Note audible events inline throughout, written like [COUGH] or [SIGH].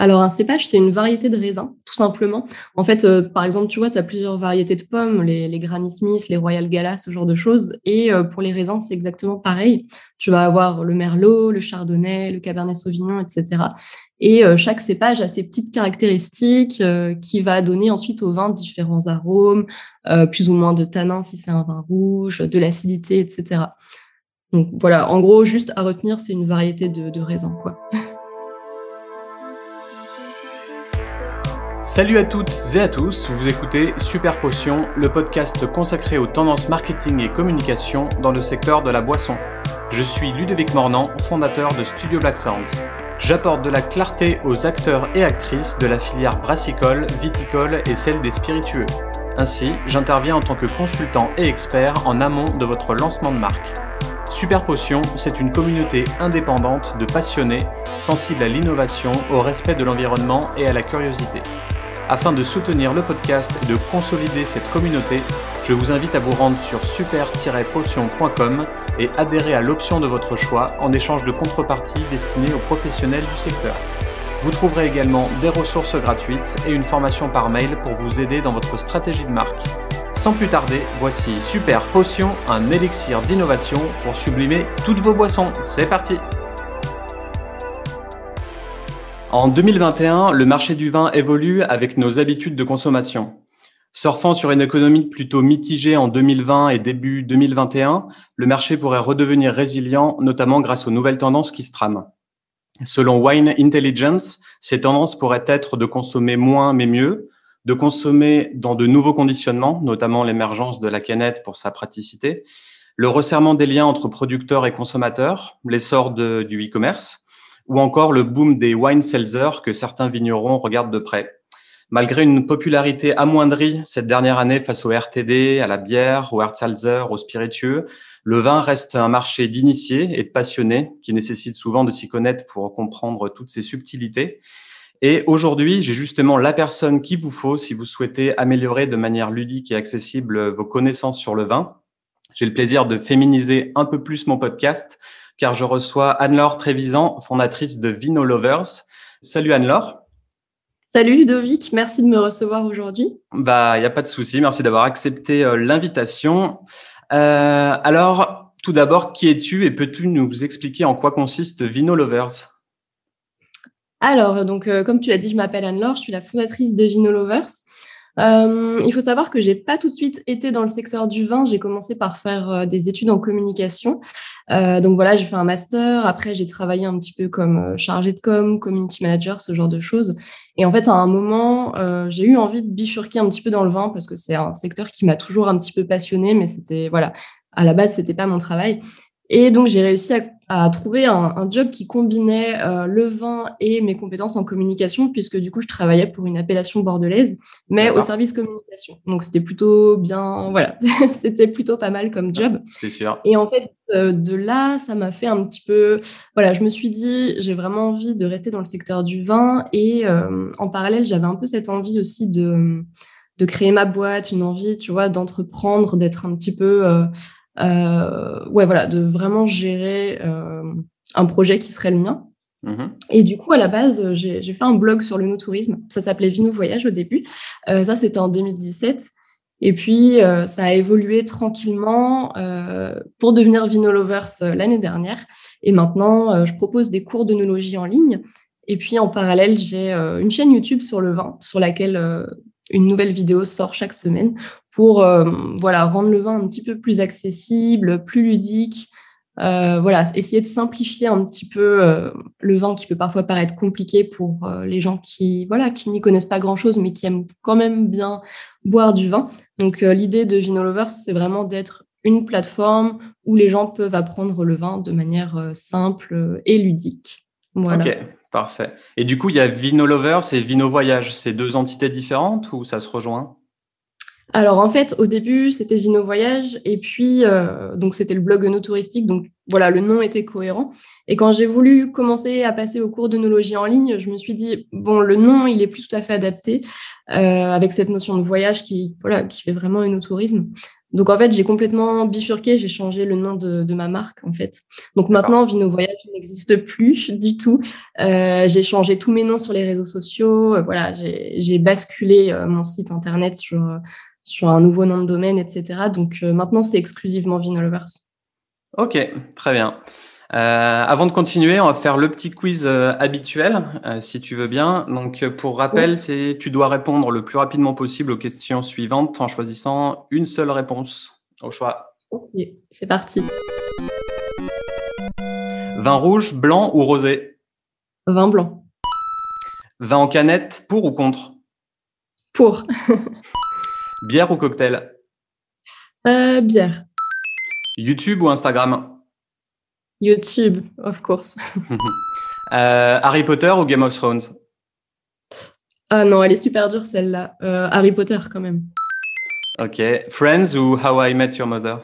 alors, un cépage, c'est une variété de raisin, tout simplement. En fait, euh, par exemple, tu vois, tu as plusieurs variétés de pommes, les, Granny Smith, les Royal Gala, ce genre de choses. Et euh, pour les raisins, c'est exactement pareil. Tu vas avoir le Merlot, le Chardonnay, le Cabernet Sauvignon, etc. Et euh, chaque cépage a ses petites caractéristiques qui va donner ensuite au vin différents arômes, plus ou moins de tanin si c'est un vin rouge, de l'acidité, etc. Donc voilà, en gros, juste à retenir, c'est une variété de, de raisins, quoi. [LAUGHS] Salut à toutes et à tous, vous écoutez Super Potion, le podcast consacré aux tendances marketing et communication dans le secteur de la boisson. Je suis Ludovic Mornan, fondateur de Studio Black Sounds. J'apporte de la clarté aux acteurs et actrices de la filière brassicole, viticole et celle des spiritueux. Ainsi, j'interviens en tant que consultant et expert en amont de votre lancement de marque. Super Potion, c'est une communauté indépendante de passionnés, sensibles à l'innovation, au respect de l'environnement et à la curiosité. Afin de soutenir le podcast et de consolider cette communauté, je vous invite à vous rendre sur super-potion.com et adhérer à l'option de votre choix en échange de contreparties destinées aux professionnels du secteur. Vous trouverez également des ressources gratuites et une formation par mail pour vous aider dans votre stratégie de marque. Sans plus tarder, voici Super Potion, un élixir d'innovation pour sublimer toutes vos boissons. C'est parti en 2021, le marché du vin évolue avec nos habitudes de consommation. Surfant sur une économie plutôt mitigée en 2020 et début 2021, le marché pourrait redevenir résilient, notamment grâce aux nouvelles tendances qui se trament. Selon Wine Intelligence, ces tendances pourraient être de consommer moins mais mieux, de consommer dans de nouveaux conditionnements, notamment l'émergence de la canette pour sa praticité, le resserrement des liens entre producteurs et consommateurs, l'essor du e-commerce, ou encore le boom des wine seltzers que certains vignerons regardent de près. Malgré une popularité amoindrie cette dernière année face au RTD, à la bière, au hard seltzer, aux spiritueux, le vin reste un marché d'initiés et de passionnés qui nécessite souvent de s'y connaître pour comprendre toutes ces subtilités. Et aujourd'hui, j'ai justement la personne qu'il vous faut si vous souhaitez améliorer de manière ludique et accessible vos connaissances sur le vin. J'ai le plaisir de féminiser un peu plus mon podcast car je reçois Anne-Laure Trévisan, fondatrice de Vino Lovers. Salut Anne-Laure. Salut Ludovic, merci de me recevoir aujourd'hui. Bah, il n'y a pas de souci, merci d'avoir accepté euh, l'invitation. Euh, alors, tout d'abord, qui es-tu et peux-tu nous expliquer en quoi consiste Vino Lovers? Alors, donc, euh, comme tu l'as dit, je m'appelle Anne-Laure, je suis la fondatrice de Vino Lovers. Euh, il faut savoir que j'ai pas tout de suite été dans le secteur du vin. J'ai commencé par faire euh, des études en communication. Euh, donc voilà, j'ai fait un master. Après, j'ai travaillé un petit peu comme chargé de com, community manager, ce genre de choses. Et en fait, à un moment, j'ai eu envie de bifurquer un petit peu dans le vin parce que c'est un secteur qui m'a toujours un petit peu passionné, mais c'était voilà, à la base, c'était pas mon travail. Et donc, j'ai réussi à, trouver un, job qui combinait euh, le vin et mes compétences en communication, puisque du coup, je travaillais pour une appellation bordelaise, mais au service communication. Donc, c'était plutôt bien, voilà, [LAUGHS] c'était plutôt pas mal comme job. C'est sûr. Et en fait, euh, de là, ça m'a fait un petit peu, voilà, je me suis dit, j'ai vraiment envie de rester dans le secteur du vin. Et euh, en parallèle, j'avais un peu cette envie aussi de de créer ma boîte, une envie, tu vois, d'entreprendre, d'être un petit peu ouais, voilà, de vraiment gérer euh, un projet qui serait le mien. Mmh Et du coup, à la base, j'ai fait un blog sur le no-tourisme. Ça s'appelait Vino Voyage au début. Euh, ça, c'était en 2017. Et puis, ça a évolué tranquillement pour devenir Vino Lovers l'année dernière. Et maintenant, je propose des cours de d'œnologie en ligne. Et puis, en parallèle, j'ai une chaîne YouTube sur le vin, sur laquelle une nouvelle vidéo sort chaque semaine pour euh, voilà, rendre le vin un petit peu plus accessible, plus ludique. Euh, voilà, essayer de simplifier un petit peu euh, le vin qui peut parfois paraître compliqué pour les gens qui voilà qui n'y connaissent pas grand chose mais qui aiment quand même bien boire du vin. Donc l'idée de Vino Lovers, c'est vraiment d'être une plateforme où les gens peuvent apprendre le vin de manière simple et ludique. Voilà. Ok, parfait. Et du coup, il y a Vino Lovers et Vino Voyage. C'est deux entités différentes ou ça se rejoint? Alors en fait, au début, c'était Vino Voyage et puis euh, donc c'était le blog no touristique, donc voilà, le nom était cohérent. Et quand j'ai voulu commencer à passer au cours d'œnologie en ligne, je me suis dit bon, le nom il est plus tout à fait adapté euh, avec cette notion de voyage qui voilà qui fait vraiment un tourisme. Donc en fait, j'ai complètement bifurqué, j'ai changé le nom de, ma marque en fait. Donc maintenant, Vino Voyage n'existe plus [LAUGHS] du tout. Euh, j'ai changé tous mes noms sur les réseaux sociaux. Euh, voilà, j'ai basculé euh, mon site internet sur sur un nouveau nom de domaine, etc. Donc maintenant, c'est exclusivement Vino Lovers. Ok, très bien. Euh, avant de continuer, on va faire le petit quiz euh, habituel, euh, si tu veux bien. Donc, pour rappel, c'est tu dois répondre le plus rapidement possible aux questions suivantes en choisissant une seule réponse au choix. Ok, c'est parti. Vin rouge, blanc ou rosé? Vin blanc. Vin en canette, pour ou contre? Pour. bière ou cocktail? Bière. YouTube ou Instagram? YouTube, of course. [LAUGHS] Euh, Harry Potter ou Game of Thrones? Ah non, elle est super dure celle-là. Euh, Harry Potter quand même. Ok. Friends ou How I Met Your Mother?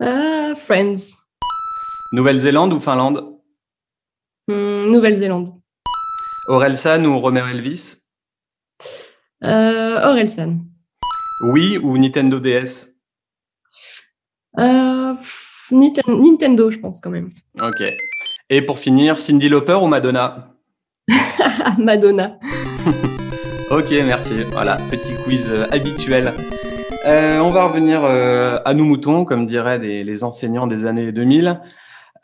Ah, Friends. Nouvelle-Zélande ou Finlande? Hmm, Nouvelle-Zélande. Orelsan ou Romero Elvis? Euh, Orelsan. Oui ou Nintendo DS Nintendo, je pense quand même. Ok. Et pour finir, Cindy Lauper ou Madonna? [LAUGHS] Madonna. [LAUGHS] ok, merci. Voilà, petit quiz euh, habituel. Euh, on va revenir euh, à nos moutons, comme diraient les, enseignants des années 2000.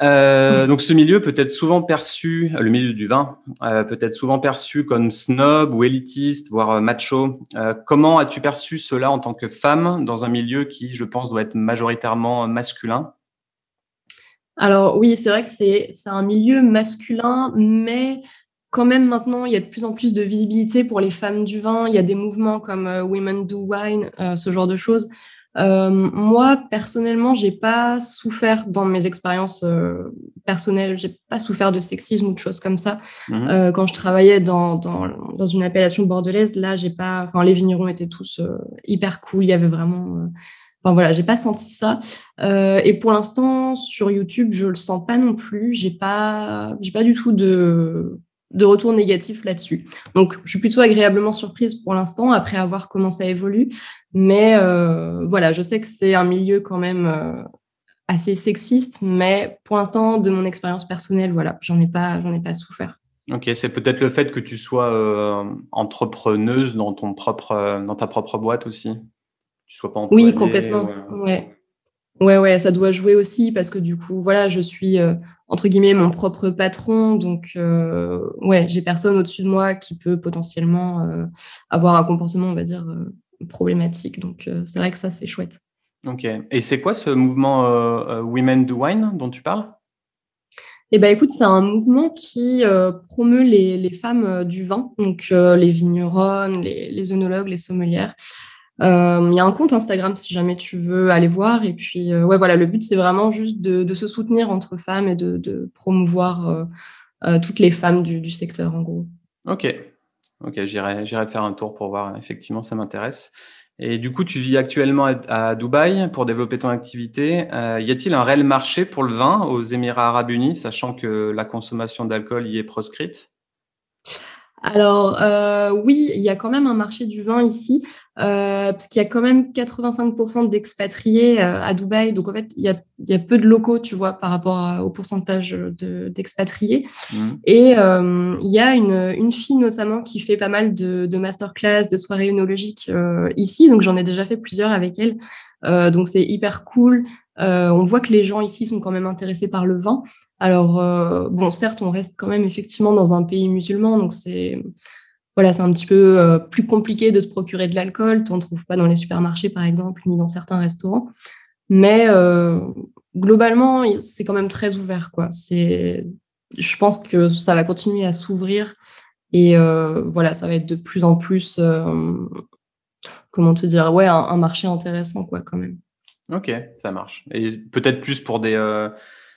donc ce milieu peut être souvent perçu, le milieu du vin, peut être souvent perçu comme snob ou élitiste, voire macho. comment as-tu perçu cela en tant que femme dans un milieu qui, je pense, doit être majoritairement masculin? Alors oui, c'est vrai que c'est un milieu masculin, mais quand même maintenant, il y a de plus en plus de visibilité pour les femmes du vin. Il y a des mouvements comme euh, Women Do Wine, euh, ce genre de choses. Euh, moi, personnellement, j'ai pas souffert dans mes expériences personnelles, j'ai pas souffert de sexisme ou de choses comme ça. Mmh quand je travaillais dans, dans, dans, une appellation bordelaise, là, j'ai pas, enfin, les vignerons étaient tous hyper cool. Il y avait vraiment Enfin voilà, j'ai pas senti ça. Euh, et pour l'instant, sur YouTube, je le sens pas non plus. J'ai pas, j'ai pas du tout de, de retour négatif là-dessus. Donc, je suis plutôt agréablement surprise pour l'instant, après avoir comment ça évolue. Mais euh, voilà, je sais que c'est un milieu quand même euh, assez sexiste, mais pour l'instant, de mon expérience personnelle, voilà, j'en ai pas, j'en ai pas souffert. Ok, c'est peut-être le fait que tu sois entrepreneuse dans ton propre, dans ta propre boîte aussi? Sois pas Oui, complètement. Ouais. ouais. ouais, ça doit jouer aussi parce que du coup, voilà, je suis euh, entre guillemets mon propre patron, donc euh, ouais, j'ai personne au-dessus de moi qui peut potentiellement euh, avoir un comportement, on va dire, problématique. Donc c'est vrai que ça, c'est chouette. Ok. Et c'est quoi ce mouvement Women Do Wine dont tu parles? Eh ben, écoute, c'est un mouvement qui promeut les, les, femmes du vin, donc les vigneronnes, les, les œnologues, les sommelières, euh, il y a un compte Instagram si jamais tu veux aller voir. Et puis, euh, ouais, voilà, le but, c'est vraiment juste de, se soutenir entre femmes et de, promouvoir euh, toutes les femmes du, secteur, en gros. Ok, ok, j'irai, faire un tour pour voir. Effectivement, ça m'intéresse. Et du coup, tu vis actuellement à, Dubaï pour développer ton activité. y a-t-il un réel marché pour le vin aux Émirats arabes unis, sachant que la consommation d'alcool y est proscrite? Alors euh, oui, il y a quand même un marché du vin ici, euh, parce qu'il y a quand même 85% d'expatriés euh, à Dubaï. Donc en fait, il y, a, peu de locaux, tu vois, par rapport au pourcentage d'expatriés. Mmh. Et il y a une, fille notamment qui fait pas mal de, de masterclass, de soirées œnologiques ici. Donc j'en ai déjà fait plusieurs avec elle. donc c'est hyper cool. Euh, on voit que les gens ici sont quand même intéressés par le vin. Alors, euh, bon, certes, on reste quand même effectivement dans un pays musulman, donc c'est voilà, c'est un petit peu euh, plus compliqué de se procurer de l'alcool. Tu n'en trouves pas dans les supermarchés, par exemple, ni dans certains restaurants. Mais globalement, c'est quand même très ouvert. Quoi. C'est, je pense que ça va continuer à s'ouvrir et voilà, ça va être de plus en plus, comment te dire, ouais, un, un marché intéressant, quoi, quand même. Ok, ça marche. Et peut-être plus pour des, euh,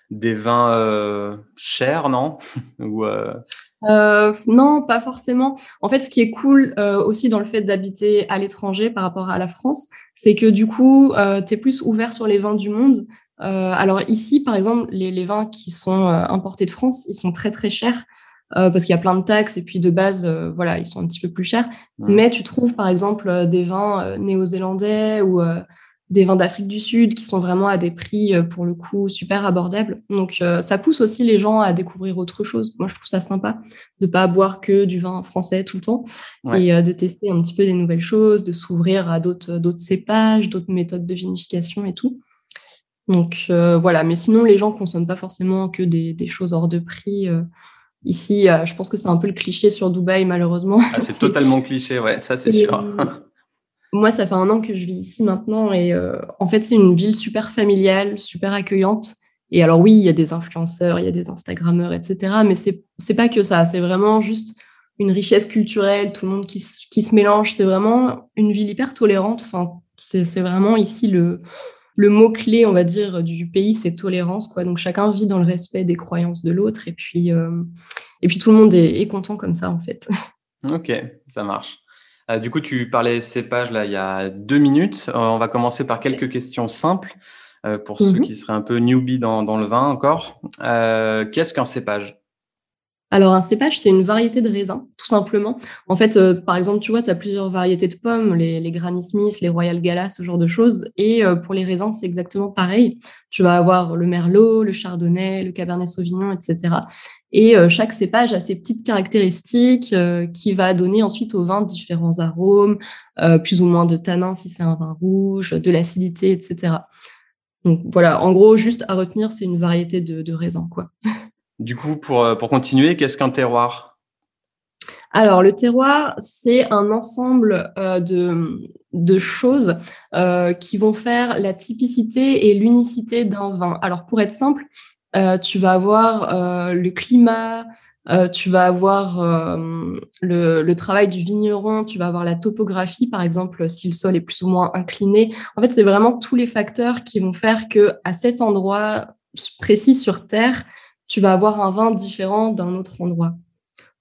des vins euh, chers, non? [LAUGHS] Ou, euh, Non, pas forcément. En fait, ce qui est cool aussi dans le fait d'habiter à l'étranger par rapport à la France, c'est que du coup, tu es plus ouvert sur les vins du monde. alors ici, par exemple, les, les vins qui sont importés de France, ils sont très très chers. parce qu'il y a plein de taxes et puis de base, voilà, ils sont un petit peu plus chers. Mais tu trouves par exemple des vins néo-zélandais ou des vins d'Afrique du Sud qui sont vraiment à des prix, euh, pour le coup, super abordables. Donc, euh, ça pousse aussi les gens à découvrir autre chose. Moi, je trouve ça sympa de pas boire que du vin français tout le temps et euh, de tester un petit peu des nouvelles choses, de s'ouvrir à d'autres, d'autres cépages, d'autres méthodes de vinification et tout. Donc, voilà. Mais sinon, les gens consomment pas forcément que des, des choses hors de prix. Ici, je pense que c'est un peu le cliché sur Dubaï, malheureusement. Ah, c'est totalement cliché, ouais, ça c'est sûr. [LAUGHS] Moi, ça fait un an que je vis ici maintenant et euh, en fait, c'est une ville super familiale, super accueillante. Et alors oui, il y a des influenceurs, il y a des Instagrammeurs, etc. Mais c'est c'est pas que ça. C'est vraiment juste une richesse culturelle, tout le monde qui, qui se mélange. C'est vraiment une ville hyper tolérante. Enfin, c'est vraiment ici le le mot clé, on va dire, du pays, c'est tolérance. Quoi. Donc chacun vit dans le respect des croyances de l'autre et puis euh, et puis tout le monde est, est content comme ça en fait. Ok, ça marche. Euh, du coup, tu parlais cépage là il y a deux minutes. Euh, on va commencer par quelques questions simples euh, pour ceux mhm. qui seraient un peu newbie dans, dans le vin encore. Qu'est-ce qu'un cépage? Alors, un cépage, c'est une variété de raisin, tout simplement. En fait, par exemple, tu vois, tu as plusieurs variétés de pommes, les, les, Granny Smith, les Royal Gala, ce genre de choses. Et pour les raisins, c'est exactement pareil. Tu vas avoir le Merlot, le Chardonnay, le Cabernet Sauvignon, etc. Et euh, chaque cépage a ses petites caractéristiques euh, qui va donner ensuite au vin différents arômes, euh, plus ou moins de tanin si c'est un vin rouge, de l'acidité, etc. Donc voilà, en gros, juste à retenir, c'est une variété de, de raisins. Quoi. [LAUGHS] Du coup, pour, pour continuer, qu'est-ce qu'un terroir? Alors, le terroir, c'est un ensemble de, de, choses qui vont faire la typicité et l'unicité d'un vin. Alors, pour être simple, euh, tu vas avoir euh, le climat, euh, tu vas avoir le, le, travail du vigneron, tu vas avoir la topographie, par exemple, si le sol est plus ou moins incliné. En fait, c'est vraiment tous les facteurs qui vont faire que à cet endroit précis sur Terre, tu vas avoir un vin différent d'un autre endroit,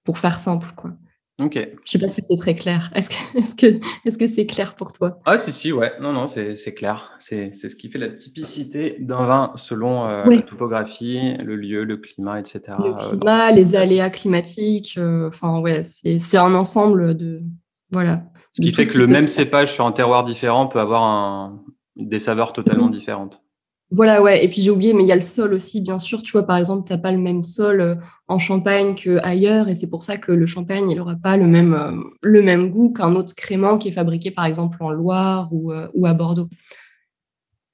pour faire simple, quoi. Ok. Je sais pas si c'est très clair. Est-ce que [LAUGHS] est-ce que est-ce que c'est clair pour toi? Ah si si ouais non non c'est c'est clair c'est c'est ce qui fait la typicité d'un vin selon euh, la topographie le lieu le climat etc. Le euh, climat les aléas climatiques euh, enfin ouais c'est c'est un ensemble de voilà. Ce qui fait que le même cépage sur un terroir différent peut avoir un, des saveurs totalement différentes. Voilà, ouais. Et puis j'ai oublié, mais il y a le sol aussi, bien sûr. Tu vois, par exemple, tu n'as pas le même sol euh, en Champagne qu'ailleurs, et c'est pour ça que le Champagne, il n'aura pas le même, euh, le même goût qu'un autre crément qui est fabriqué, par exemple, en Loire ou, euh, ou à Bordeaux.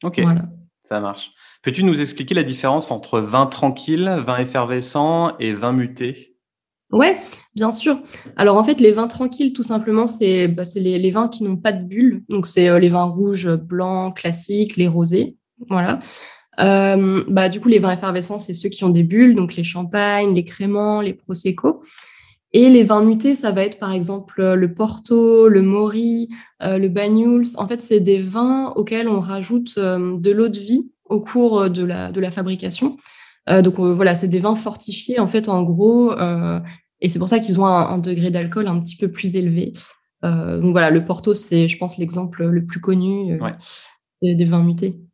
Ok, voilà. ça marche. Peux-tu nous expliquer la différence entre vin tranquille, vin effervescent et vin muté? Ouais, bien sûr. Alors en fait, les vins tranquilles, tout simplement, c'est bah, les, les, vins qui n'ont pas de bulles. Donc c'est les vins rouges, blancs, classiques, les rosés. Voilà. Euh, bah, du coup, les vins effervescents, c'est ceux qui ont des bulles, donc les champagnes, les créments, les prosecco. Et les vins mutés, ça va être par exemple le Porto, le Mori, euh, le Banyuls. En fait, c'est des vins auxquels on rajoute euh, de l'eau de vie au cours de la, de la fabrication. donc voilà, c'est des vins fortifiés en fait en gros, et c'est pour ça qu'ils ont un, degré d'alcool un petit peu plus élevé. donc voilà, le Porto, c'est je pense l'exemple le plus connu des vins mutés.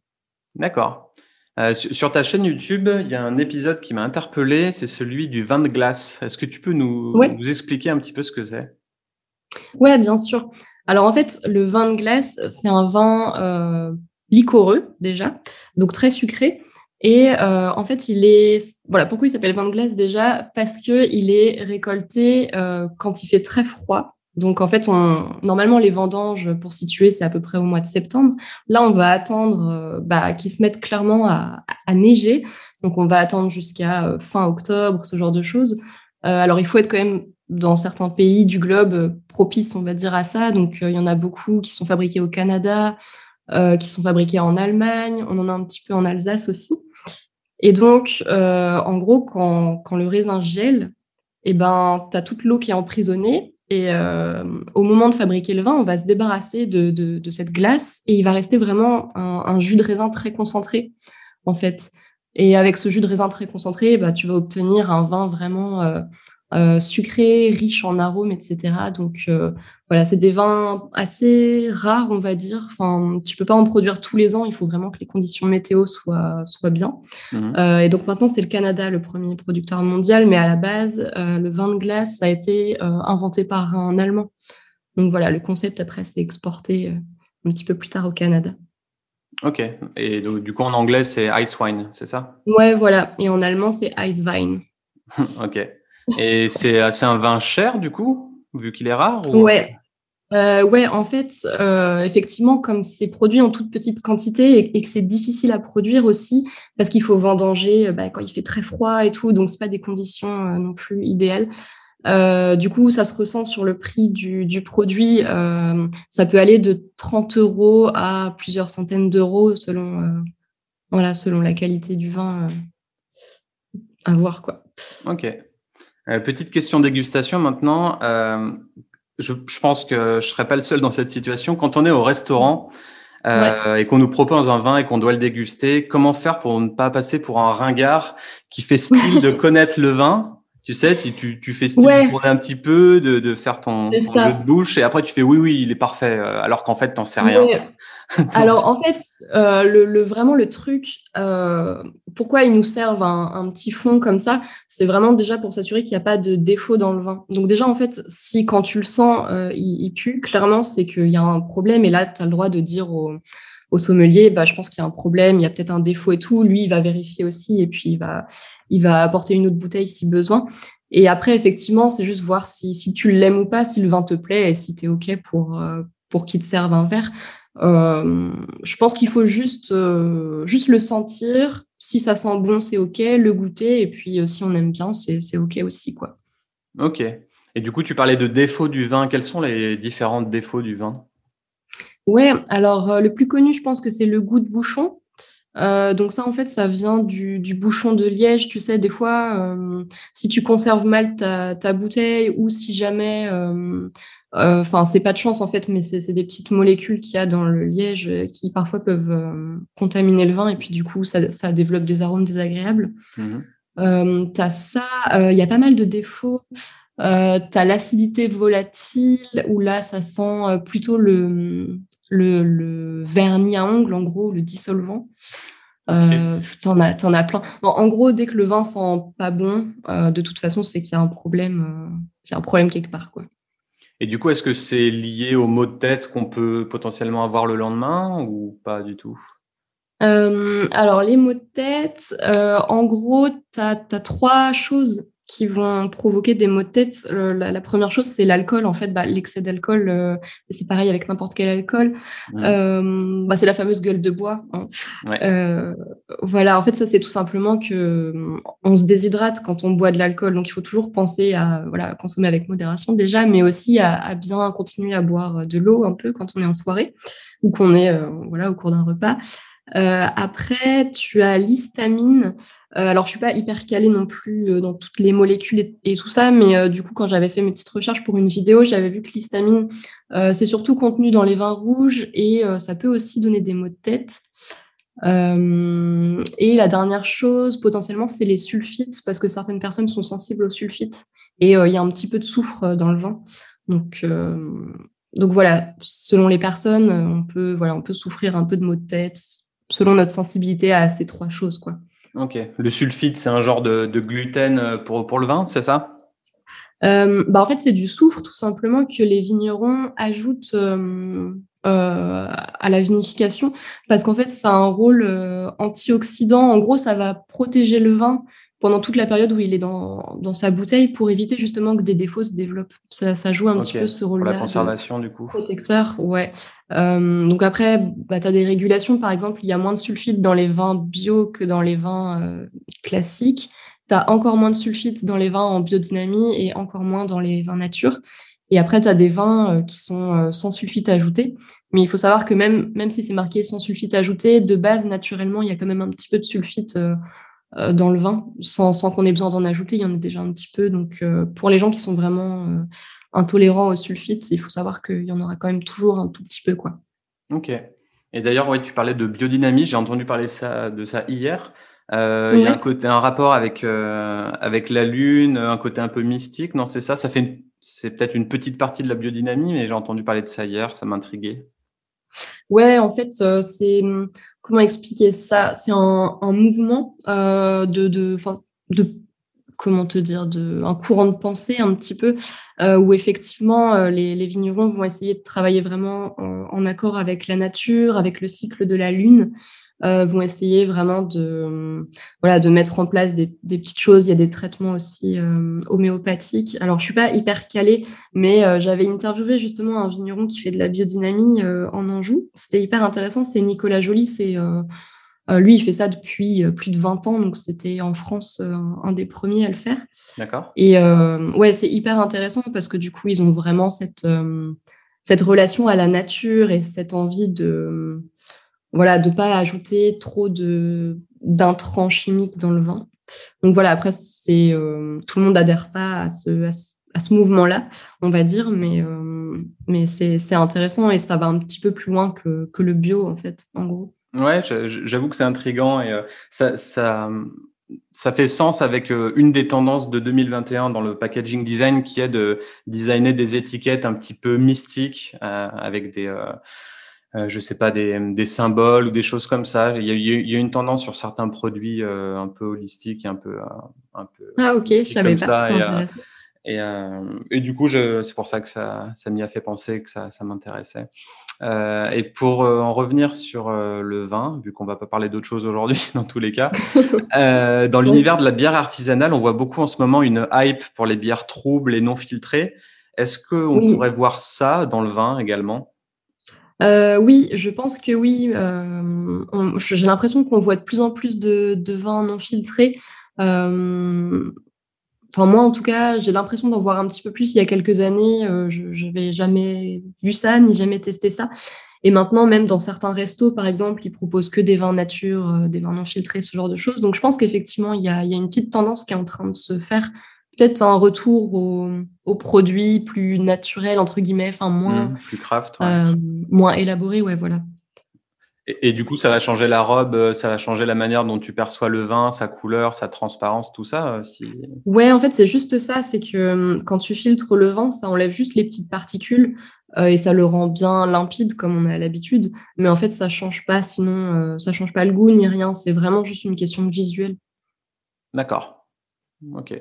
D'accord. Euh, sur ta chaîne YouTube, il y a un épisode qui m'a interpellé, c'est celui du vin de glace. Est-ce que tu peux nous, nous expliquer un petit peu ce que c'est? Ouais, bien sûr. Alors en fait, le vin de glace, c'est un vin euh, liquoreux déjà, donc très sucré. Et euh, en fait, il est voilà pourquoi il s'appelle vin de glace déjà? Parce que il est récolté quand il fait très froid donc en fait, on, normalement les vendanges pour situer, c'est à peu près au mois de septembre. Là, on va attendre euh, bah, qu'ils se mettent clairement à, à, neiger. Donc on va attendre jusqu'à euh, fin octobre, ce genre de choses. Euh, alors il faut être quand même dans certains pays du globe propices, on va dire à ça. Donc il y en a beaucoup qui sont fabriqués au Canada, qui sont fabriqués en Allemagne. On en a un petit peu en Alsace aussi. Et donc en gros, quand, quand le raisin gèle, eh ben, tu as toute l'eau qui est emprisonnée et euh, au moment de fabriquer le vin, on va se débarrasser de, cette glace et il va rester vraiment un, un, jus de raisin très concentré, en fait. Et avec ce jus de raisin très concentré, bah, tu vas obtenir un vin vraiment euh, euh, sucré, riche en arômes, etc. Donc euh, voilà, c'est des vins assez rares, on va dire. Enfin, tu peux pas en produire tous les ans. Il faut vraiment que les conditions météo soient soient bien. Mhm. Euh, et donc maintenant, c'est le Canada le premier producteur mondial, mais à la base, le vin de glace ça a été inventé par un Allemand. Donc voilà, le concept après s'est exporté un petit peu plus tard au Canada. Ok. Et du coup, en anglais, c'est ice wine, c'est ça? Ouais, voilà. Et en allemand, c'est ice wine. [LAUGHS] ok. Et c'est un vin cher, du coup, vu qu'il est rare ou... Ouais. Euh, ouais, en fait, euh, effectivement, comme c'est produit en toute petite quantité et, que c'est difficile à produire aussi, parce qu'il faut vendanger euh, bah, quand il fait très froid et tout, donc c'est pas des conditions non plus idéales. du coup, ça se ressent sur le prix du, du produit. ça peut aller de 30 euros à plusieurs centaines d'euros selon, voilà, selon la qualité du vin à voir. Quoi. Ok. Petite question dégustation maintenant. Je, pense que je serais pas le seul dans cette situation. Quand on est au restaurant euh, et qu'on nous propose un vin et qu'on doit le déguster, comment faire pour ne pas passer pour un ringard qui fait style de [LAUGHS] connaître le vin? Tu sais, tu, tu, fais style de tourner un petit peu, de, de faire ton, jeu de bouche, et après tu fais oui, oui, il est parfait, euh, alors qu'en fait, t'en sais rien. [LAUGHS] alors en fait, euh, vraiment le truc, euh, pourquoi ils nous servent un, petit fond comme ça, c'est vraiment déjà pour s'assurer qu'il n'y a pas de défaut dans le vin. Donc déjà, en fait, si quand tu le sens, il, il, pue, clairement, c'est qu'il y a un problème, et là, tu as le droit de dire au sommelier, bah, je pense qu'il y a un problème, il y a peut-être un défaut et tout. Lui, il va vérifier aussi et puis il va, il va apporter une autre bouteille si besoin. Et après, effectivement, c'est juste voir si, si tu l'aimes ou pas, si le vin te plaît et si tu es OK pour, euh, pour qu'il te serve un verre. Euh, je pense qu'il faut juste, euh, juste le sentir. Si ça sent bon, c'est OK. Le goûter. Et puis, si on aime bien, c'est OK aussi. Quoi. OK. Et du coup, tu parlais de défauts du vin. Quels sont les différents défauts du vin? Ouais, alors euh, le plus connu, je pense que c'est le goût de bouchon. Euh, donc ça, en fait, ça vient du, bouchon de liège. Tu sais, des fois, euh, si tu conserves mal ta, bouteille ou si jamais, enfin, c'est pas de chance en fait, mais c'est des petites molécules qu'il y a dans le liège qui parfois peuvent contaminer le vin et puis du coup, ça, développe des arômes désagréables. Mmh. tu as ça, il y a pas mal de défauts. Euh, tu as l'acidité volatile, où là, ça sent plutôt le, le, vernis à ongles, en gros, le dissolvant. Euh, t'en as, en as plein. en gros, dès que le vin sent pas bon, euh, de toute façon, c'est qu'il y a un problème, euh, un problème quelque part, quoi. Et du coup, est-ce que c'est lié aux maux de tête qu'on peut potentiellement avoir le lendemain ou pas du tout? Alors, les maux de tête, en gros, tu as, trois choses qui vont provoquer des maux de tête. Euh, la, première chose, c'est l'alcool. En fait, bah, l'excès d'alcool, euh, c'est pareil avec n'importe quel alcool. Euh, bah, c'est la fameuse gueule de bois. Hein. voilà, en fait, ça, c'est tout simplement que on se déshydrate quand on boit de l'alcool. Donc, il faut toujours penser à voilà, consommer avec modération déjà, mais aussi à, à bien continuer à boire de l'eau un peu quand on est en soirée ou qu'on est voilà, au cours d'un repas. Euh, après, tu as l'histamine. Euh, alors, je suis pas hyper calée non plus euh, dans toutes les molécules et, tout ça, mais du coup, quand j'avais fait mes petites recherches pour une vidéo, j'avais vu que l'histamine, c'est surtout contenu dans les vins rouges et ça peut aussi donner des maux de tête. et la dernière chose, potentiellement, c'est les sulfites, parce que certaines personnes sont sensibles aux sulfites et il y a un petit peu de soufre dans le vin. Donc, donc voilà, selon les personnes, on peut, voilà, on peut souffrir un peu de maux de tête, selon notre sensibilité à ces trois choses. Quoi. Ok. Le sulfite, c'est un genre de, gluten euh, pour, pour le vin, c'est ça? Euh, bah en fait, c'est du soufre tout simplement que les vignerons ajoutent euh, à la vinification parce qu'en fait, ça a un rôle antioxydant. En gros, ça va protéger le vin pendant toute la période où il est dans, dans, sa bouteille pour éviter justement que des défauts se développent. Ça, ça joue un petit peu ce rôle-là. La conservation, du coup. Protecteur, ouais. Euh, donc après, bah, tu as des régulations. Par exemple, il y a moins de sulfite dans les vins bio que dans les vins euh, classiques. Tu as encore moins de sulfite dans les vins en biodynamie et encore moins dans les vins nature. Et après, tu as des vins euh, qui sont sans sulfite ajouté. Mais il faut savoir que même, même si c'est marqué sans sulfite ajouté, de base, naturellement, il y a quand même un petit peu de sulfite euh, dans le vin, sans, sans qu'on ait besoin d'en ajouter. Il y en a déjà un petit peu. Donc, euh, pour les gens qui sont vraiment euh, intolérants au sulfite, il faut savoir qu'il y en aura quand même toujours un tout petit peu. Quoi. Ok. Et d'ailleurs, ouais, tu parlais de biodynamie. J'ai entendu parler de ça, de ça hier. Il y a un côté, un rapport avec avec la lune, un côté un peu mystique. Non, c'est ça. Ça fait, c'est peut-être une petite partie de la biodynamie, mais j'ai entendu parler de ça hier. Ça m'intriguait. Ouais, en fait, c'est comment expliquer ça? C'est un, mouvement euh, de, de, comment te dire, de, un courant de pensée un petit peu, euh, où effectivement euh, les, vignerons vont essayer de travailler vraiment en, accord avec la nature, avec le cycle de la lune, euh, vont essayer vraiment de, voilà, de mettre en place des, des petites choses. Il y a des traitements aussi euh, homéopathiques. Alors, je suis pas hyper calée, mais euh, j'avais interviewé justement un vigneron qui fait de la biodynamie en Anjou. C'était hyper intéressant. C'est Nicolas Joly, c'est lui, il fait ça depuis plus de 20 ans, donc c'était en France un des premiers à le faire. D'accord. Et ouais, c'est hyper intéressant parce que du coup, ils ont vraiment cette, cette relation à la nature et cette envie de voilà de pas ajouter trop de d'intrants chimiques dans le vin. Donc voilà, après c'est tout le monde adhère pas à ce, à ce, mouvement-là, on va dire, mais mais c'est intéressant et ça va un petit peu plus loin que, que le bio en fait, en gros. Ouais, j'avoue que c'est intriguant et euh, ça, ça, fait sens avec euh, une des tendances de 2021 dans le packaging design qui est de designer des étiquettes un petit peu mystiques euh, avec des, euh, je sais pas, des, des, symboles ou des choses comme ça. Il y a, il y a une tendance sur certains produits un peu holistiques, un peu, un peu. Ah ok, je savais pas. C'est intéressant. Et, et, du coup, c'est pour ça que ça, ça m'y a fait penser que ça, ça m'intéressait. Euh, et pour euh, en revenir sur euh, le vin, vu qu'on va pas parler d'autre chose aujourd'hui [LAUGHS] dans tous les cas, [LAUGHS] dans l'univers de la bière artisanale, on voit beaucoup en ce moment une hype pour les bières troubles et non filtrées. Est-ce qu'on pourrait voir ça dans le vin également? Oui, je pense que oui. J'ai l'impression qu'on voit de plus en plus de, vins non filtrés. Enfin, moi, en tout cas, j'ai l'impression d'en voir un petit peu plus. Il y a quelques années, euh, je n'avais jamais vu ça, ni jamais testé ça. Et maintenant, même dans certains restos, par exemple, ils proposent que des vins nature, euh, des vins non filtrés, ce genre de choses. Donc, je pense qu'effectivement, il y a, une petite tendance qui est en train de se faire. Peut-être un retour aux, produits plus naturels, entre guillemets, enfin, moins, mmh, plus craft, euh, moins élaborés, ouais, voilà. Et, du coup, ça va changer la robe, euh, ça va changer la manière dont tu perçois le vin, sa couleur, sa transparence, tout ça euh, si... Ouais, en fait, c'est juste ça. C'est que quand tu filtres le vin, ça enlève juste les petites particules euh, et ça le rend bien limpide comme on a l'habitude. Mais en fait, ça change pas, sinon, ça change pas le goût ni rien. C'est vraiment juste une question de visuel. D'accord. Ok.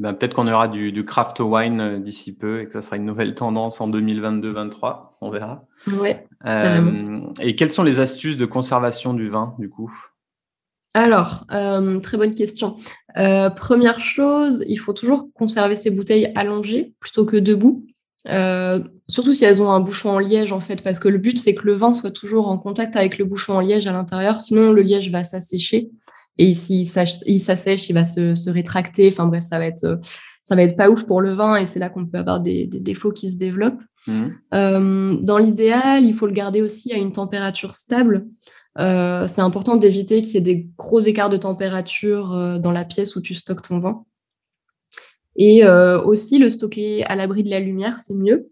Ben, peut-être qu'on aura du, du, craft wine euh, d'ici peu et que ça sera une nouvelle tendance en 2022-23. On verra. Ouais, euh, et quelles sont les astuces de conservation du vin, du coup? Alors, euh, très bonne question. Euh, première chose, il faut toujours conserver ses bouteilles allongées plutôt que debout. Euh, surtout si elles ont un bouchon en liège en fait, parce que le but c'est que le vin soit toujours en contact avec le bouchon en liège à l'intérieur, sinon le liège va s'assécher et s'il s'assèche, il va se, se, rétracter. Enfin bref, ça va être euh, ça va être pas ouf pour le vin et c'est là qu'on peut avoir des, des, défauts qui se développent. Mmh. Euh, dans l'idéal, il faut le garder aussi à une température stable. Euh, c'est important d'éviter qu'il y ait des gros écarts de température euh, dans la pièce où tu stockes ton vin. Et euh, aussi, le stocker à l'abri de la lumière, c'est mieux.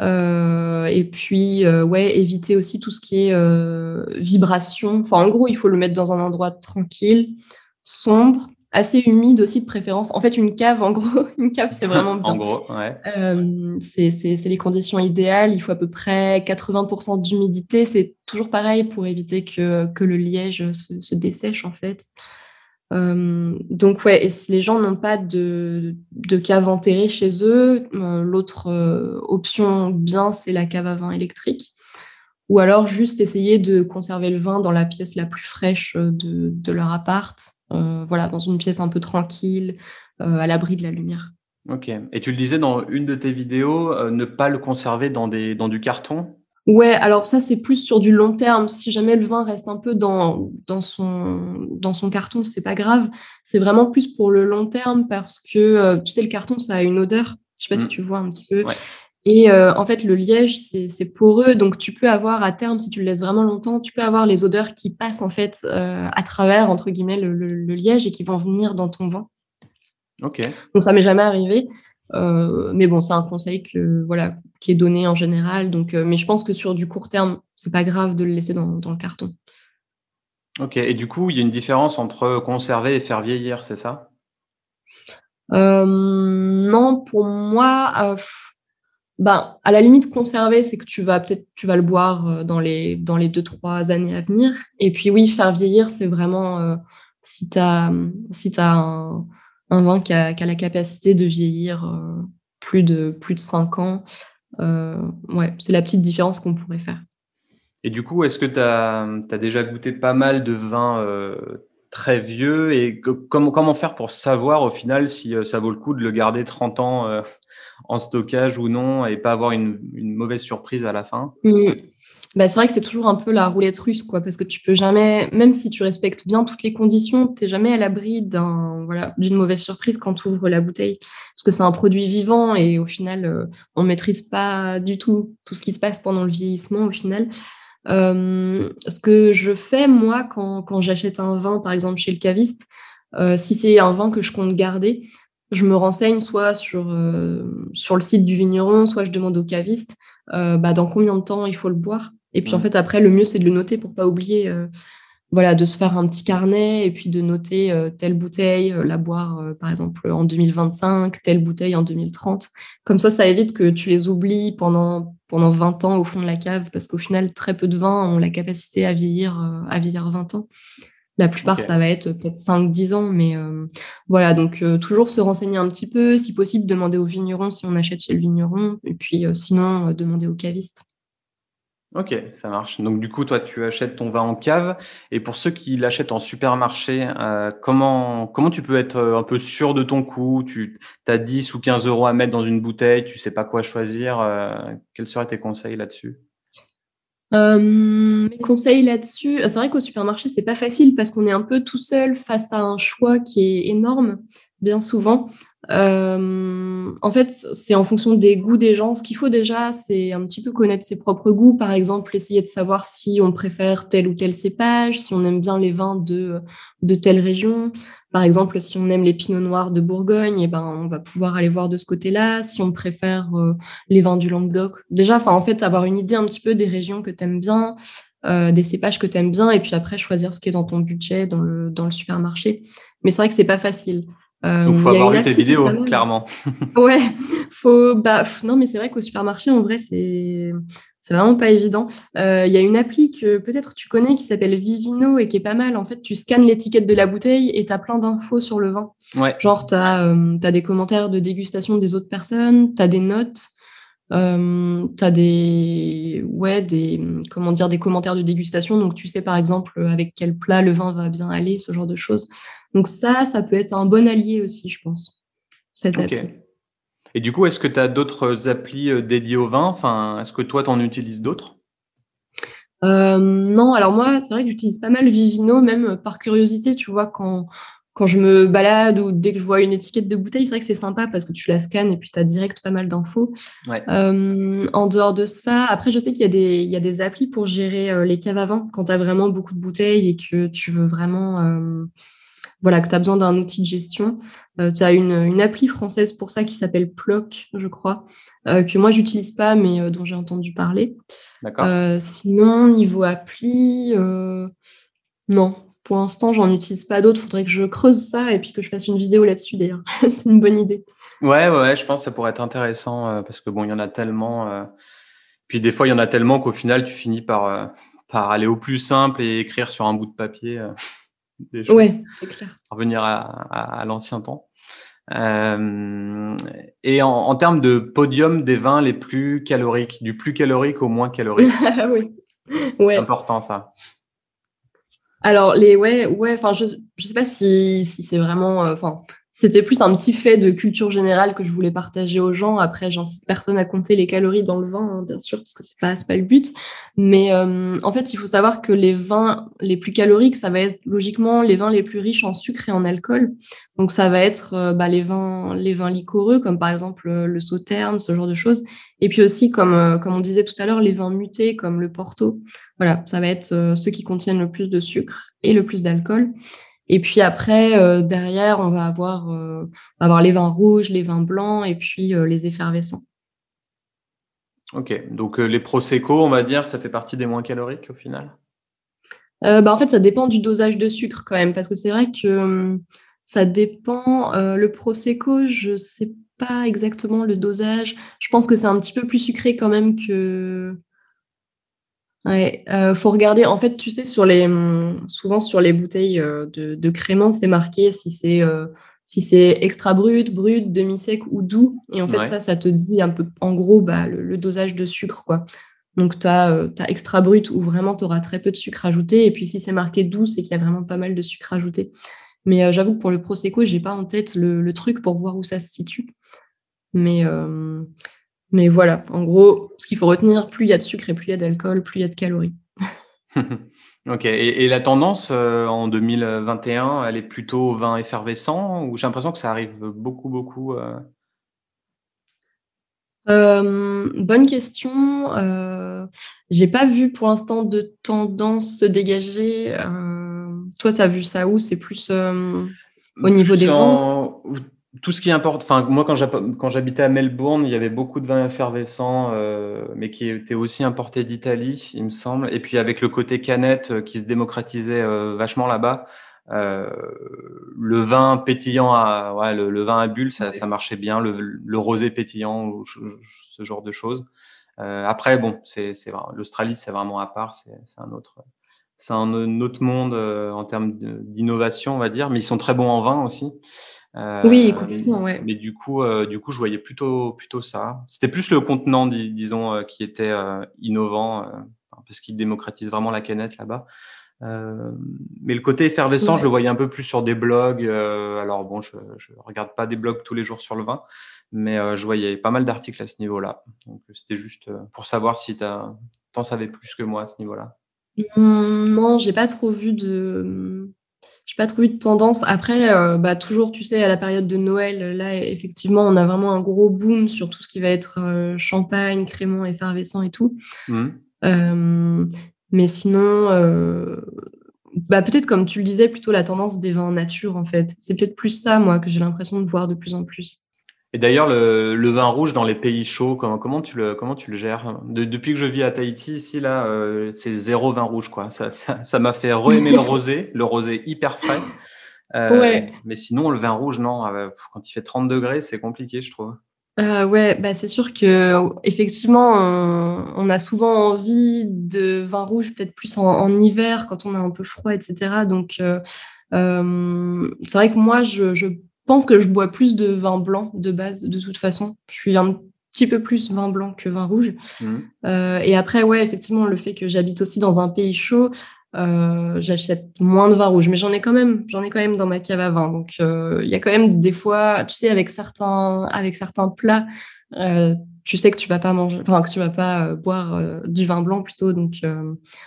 Euh, et puis, euh, ouais, éviter aussi tout ce qui est euh, vibration. Enfin, en gros, il faut le mettre dans un endroit tranquille, sombre, assez humide aussi de préférence. En fait, une cave, en gros, [LAUGHS] une cave, c'est vraiment bien. en gros, ouais. Euh, c'est les conditions idéales. Il faut à peu près 80% d'humidité. C'est toujours pareil pour éviter que, que le liège se, se dessèche, en fait. Euh, donc ouais, et si les gens n'ont pas de, cave enterrée chez eux, euh, l'autre euh, option bien, c'est la cave à vin électrique. Ou alors juste essayer de conserver le vin dans la pièce la plus fraîche de, de leur appart, voilà, dans une pièce un peu tranquille, à l'abri de la lumière. Ok. Et tu le disais dans une de tes vidéos, ne pas le conserver dans, des, dans du carton? Ouais, alors ça c'est plus sur du long terme. Si jamais le vin reste un peu dans, dans son dans son carton, c'est pas grave. C'est vraiment plus pour le long terme parce que euh, tu sais le carton ça a une odeur. Je sais pas si mmh. tu vois un petit peu. Et euh, en fait le liège c'est poreux donc tu peux avoir à terme si tu le laisses vraiment longtemps, tu peux avoir les odeurs qui passent en fait euh, à travers entre guillemets le, le, liège et qui vont venir dans ton vin. Ok. Donc ça m'est jamais arrivé. Euh, mais bon, c'est un conseil que voilà qui est donné en général. Donc, euh, mais je pense que sur du court terme, c'est pas grave de le laisser dans, dans, le carton. Ok. Et du coup, il y a une différence entre conserver et faire vieillir, c'est ça? Euh, Non, pour moi, ben à la limite conserver, c'est que tu vas peut-être tu vas le boire dans les dans les deux trois années à venir. Et puis oui, faire vieillir, c'est vraiment si t'as si t'as un un vin qui a, la capacité de vieillir plus de plus de 5 ans. ouais, c'est la petite différence qu'on pourrait faire. Et du coup, est-ce que tu as, déjà goûté pas mal de vins très vieux? Et comment, comment faire pour savoir au final si euh, ça vaut le coup de le garder 30 ans euh, en stockage ou non et pas avoir une, mauvaise surprise à la fin? Mmh. Bah, C'est vrai que c'est toujours un peu la roulette russe, quoi, parce que tu peux jamais, même si tu respectes bien toutes les conditions, tu n'es jamais à l'abri d'une mauvaise surprise quand tu ouvres la bouteille, parce que c'est un produit vivant et au final, euh, on ne maîtrise pas du tout tout ce qui se passe pendant le vieillissement au final. Euh, ce que je fais, moi, quand, j'achète un vin, par exemple chez le caviste, euh, si c'est un vin que je compte garder, je me renseigne soit sur, sur le site du vigneron, soit je demande au caviste bah, dans combien de temps il faut le boire. Et puis en mmh. fait, après, le mieux, c'est de le noter pour pas oublier voilà, de se faire un petit carnet et puis de noter euh, telle bouteille, euh, la boire euh, par exemple en 2025, telle bouteille en 2030. Comme ça, ça évite que tu les oublies pendant, pendant 20 ans au fond de la cave parce qu'au final, très peu de vins ont la capacité à vieillir, à vieillir 20 ans. La plupart, ça va être peut-être 5-10 ans, mais voilà, donc toujours se renseigner un petit peu, si possible, demander au vigneron si on achète chez le vigneron, et puis sinon, demander au caviste. Ok, ça marche. Donc du coup, toi, tu achètes ton vin en cave. Et pour ceux qui l'achètent en supermarché, euh, comment, comment tu peux être euh, un peu sûr de ton coup Tu as 10 ou 15 euros à mettre dans une bouteille, tu sais pas quoi choisir. Euh, quels seraient tes conseils là-dessus? Mes conseils là-dessus, c'est vrai qu'au supermarché, c'est pas facile parce qu'on est un peu tout seul face à un choix qui est énorme, bien souvent. Euh, en fait, c'est en fonction des goûts des gens. Ce qu'il faut déjà, c'est un petit peu connaître ses propres goûts. Par exemple, essayer de savoir si on préfère tel ou tel cépage, si on aime bien les vins de, de telle région. Par exemple, si on aime les pinots noirs de Bourgogne, eh ben, on va pouvoir aller voir de ce côté-là. Si on préfère euh, les vins du Languedoc. Déjà, en fait, avoir une idée un petit peu des régions que tu aimes bien, euh, des cépages que tu aimes bien, et puis après, choisir ce qui est dans ton budget, dans le, dans le supermarché. Mais c'est vrai que c'est pas facile. Euh, Donc, faut avoir vu tes vidéos, clairement. [LAUGHS] ouais, faut. Bah, non, mais c'est vrai qu'au supermarché, en vrai, c'est c'est vraiment pas évident. Euh, il y a une appli que peut-être tu connais qui s'appelle Vivino et qui est pas mal. En fait, tu scannes l'étiquette de la bouteille et tu as plein d'infos sur le vin. Ouais. Genre, tu as, euh, des commentaires de dégustation des autres personnes, tu as des notes. Euh, tu as des, ouais, des, comment dire, des commentaires de dégustation, donc tu sais par exemple avec quel plat le vin va bien aller, ce genre de choses. Donc ça, ça peut être un bon allié aussi, je pense. Cette Et du coup, est-ce que tu as d'autres applis euh, dédiées au vin? Enfin, Est-ce que toi, tu en utilises d'autres? Euh, non, alors moi, c'est vrai que j'utilise pas mal Vivino, même par curiosité, tu vois, quand, quand je me balade ou dès que je vois une étiquette de bouteille, c'est vrai que c'est sympa parce que tu la scannes et puis tu as direct pas mal d'infos. Euh, en dehors de ça, après, je sais qu'il y, a des, il y a des applis pour gérer euh, les caves à vin quand tu as vraiment beaucoup de bouteilles et que tu veux vraiment. Euh, voilà, que tu as besoin d'un outil de gestion. tu as une, une, appli française pour ça qui s'appelle Ploc, je crois, que moi, j'utilise pas, mais dont j'ai entendu parler. sinon, niveau appli, non, pour l'instant, j'en utilise pas d'autres. Il faudrait que je creuse ça et puis que je fasse une vidéo là-dessus d'ailleurs. [LAUGHS] c'est une bonne idée. Ouais, ouais, je pense que ça pourrait être intéressant euh, parce que bon, il y en a tellement. Euh, puis des fois, il y en a tellement qu'au final, tu finis par, euh, par aller au plus simple et écrire sur un bout de papier. [LAUGHS] des ouais, c'est clair. Revenir à, à, l'ancien temps. et en, en, termes de podium des vins les plus caloriques, du plus calorique au moins calorique. [LAUGHS] oui. Ouais. C'est important ça. Alors, les, ouais, ouais, enfin, je, je sais pas si, si c'est vraiment, euh, enfin, c'était plus un petit fait de culture générale que je voulais partager aux gens. Après, j'incite personne à compter les calories dans le vin, hein, bien sûr, parce que c'est pas, pas le but. Mais euh, en fait, il faut savoir que les vins les plus caloriques, ça va être logiquement les vins les plus riches en sucre et en alcool. Donc, ça va être euh, bah, les vins, les vins liquoreux, comme par exemple euh, le sauterne, ce genre de choses. Et puis aussi, comme, comme on disait tout à l'heure, les vins mutés, comme le porto. Voilà, ça va être ceux qui contiennent le plus de sucre et le plus d'alcool. Et puis après, euh, derrière, on va avoir, euh, avoir les vins rouges, les vins blancs et puis euh, les effervescents. Ok, donc les prosecco, on va dire, ça fait partie des moins caloriques au final? Bah, En fait, ça dépend du dosage de sucre quand même, parce que c'est vrai que hum, ça dépend. le prosecco, je ne sais pas exactement le dosage. Je pense que c'est un petit peu plus sucré quand même que, Ouais, euh, faut regarder. En fait, tu sais, sur les, souvent sur les bouteilles euh, de, de crément, c'est marqué si c'est si c'est extra brut, brut, demi-sec ou doux. Et en fait, ça, ça te dit un peu, en gros, bah, le, dosage de sucre, quoi. Donc, tu as, extra brut où vraiment tu auras très peu de sucre ajouté. Et puis, si c'est marqué doux, c'est qu'il y a vraiment pas mal de sucre ajouté. Mais euh, j'avoue que pour le Prosecco, j'ai pas en tête le, truc pour voir où ça se situe. Mais, euh, mais voilà, en gros, ce qu'il faut retenir, plus il y a de sucre et plus il y a d'alcool, plus il y a de calories. [LAUGHS] ok, et, la tendance euh, en 2021, elle est plutôt au vin effervescent ou j'ai l'impression que ça arrive beaucoup, beaucoup bonne question. Euh, j'ai pas vu pour l'instant de tendance se dégager. toi, tu as vu ça où? C'est plus au niveau des ventes? Tout ce qui importe, enfin moi quand j'habitais à Melbourne, il y avait beaucoup de vins effervescents, euh, mais qui étaient aussi importés d'Italie, il me semble. Et puis avec le côté canette euh, qui se démocratisait euh, vachement là-bas, le vin pétillant, à, ouais, le, vin à bulles, ça, ça marchait bien, le, rosé pétillant, ce genre de choses. après bon, c'est l'Australie, c'est vraiment à part, c'est un autre, c'est un autre monde en termes d'innovation, on va dire, mais ils sont très bons en vin aussi oui, euh, complètement, ouais. Mais du coup, euh, du coup, je voyais plutôt, plutôt ça. C'était plus le contenant, disons, euh, qui était innovant, parce qu'il démocratise vraiment la canette là-bas. mais le côté effervescent, je le voyais un peu plus sur des blogs. alors bon, je ne regarde pas des blogs tous les jours sur le vin, mais je voyais pas mal d'articles à ce niveau-là. Donc c'était juste pour savoir si tu en savais plus que moi à ce niveau-là. Mmh, non, j'ai pas trop vu de j'ai pas trouvé de tendance. Après, euh, bah, toujours, tu sais, à la période de Noël, là, effectivement, on a vraiment un gros boom sur tout ce qui va être euh, champagne, crémant, effervescent et tout. Mmh. Euh, mais sinon, bah, peut-être comme tu le disais, plutôt la tendance des vins nature, en fait. C'est peut-être plus ça, moi, que j'ai l'impression de voir de plus en plus. Et d'ailleurs, le, vin rouge dans les pays chauds, comment, comment, tu, le, comment tu le gères? Depuis que je vis à Tahiti, ici, là, euh, c'est zéro vin rouge. Quoi. Ça, ça, m'a fait re-aimer le rosé, le rosé hyper frais. Euh, ouais. Mais sinon, le vin rouge, non. Euh, quand il fait 30 degrés, c'est compliqué, je trouve. ouais, bah c'est sûr que effectivement, on, a souvent envie de vin rouge, peut-être plus en, hiver, quand on a un peu froid, etc. Donc, c'est vrai que moi, je, je pense que je bois plus de vin blanc de base, de toute façon. Je suis un petit peu plus vin blanc que vin rouge. Mmh. Euh, et après, ouais, effectivement, le fait que j'habite aussi dans un pays chaud, euh, j'achète moins de vin rouge, mais j'en ai quand même, j'en ai quand même dans ma cave à vin. Donc, euh, il y a quand même des fois, tu sais, avec certains, avec certains plats, tu sais que tu vas pas manger, enfin que tu vas pas boire du vin blanc plutôt. Donc,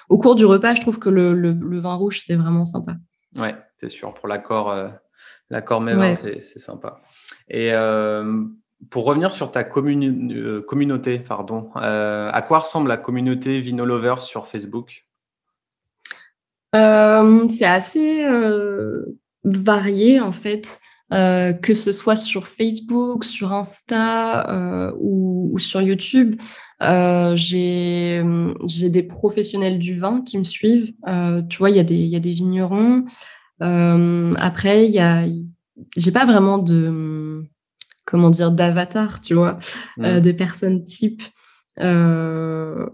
au cours du repas, je trouve que le, le vin rouge c'est vraiment sympa. Ouais, c'est sûr pour l'accord L'accord même, c'est sympa. Et euh, pour revenir sur ta euh, communauté, pardon, euh, à quoi ressemble la communauté Vinolovers sur Facebook? C'est assez varié en fait. que ce soit sur Facebook, sur Insta ou, sur YouTube, j'ai des professionnels du vin qui me suivent. tu vois, il y, y, a des vignerons, euh, après, il y a, j'ai pas vraiment de, comment dire, d'avatar, tu vois, euh, des personnes type. Euh,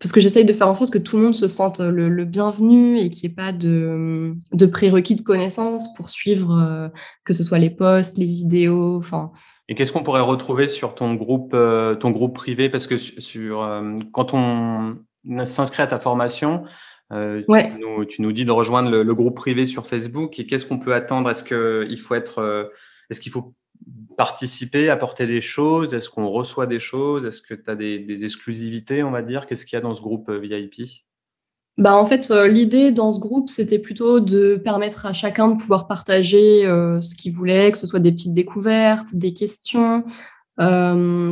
parce que j'essaye de faire en sorte que tout le monde se sente le, bienvenu et qu'il n'y ait pas de, de, prérequis de connaissances pour suivre que ce soit les posts, les vidéos. Enfin. Et qu'est-ce qu'on pourrait retrouver sur ton groupe, ton groupe privé? Parce que sur, quand on s'inscrit à ta formation, euh, tu, nous, dis de rejoindre le, groupe privé sur Facebook. Et qu'est-ce qu'on peut attendre? Est-ce qu'il faut être, euh, est-ce qu'il faut participer, apporter des choses? Est-ce qu'on reçoit des choses? Est-ce que tu as des, exclusivités, on va dire? Qu'est-ce qu'il y a dans ce groupe euh, VIP bah en fait, l'idée dans ce groupe, c'était plutôt de permettre à chacun de pouvoir partager ce qu'il voulait, que ce soit des petites découvertes, des questions,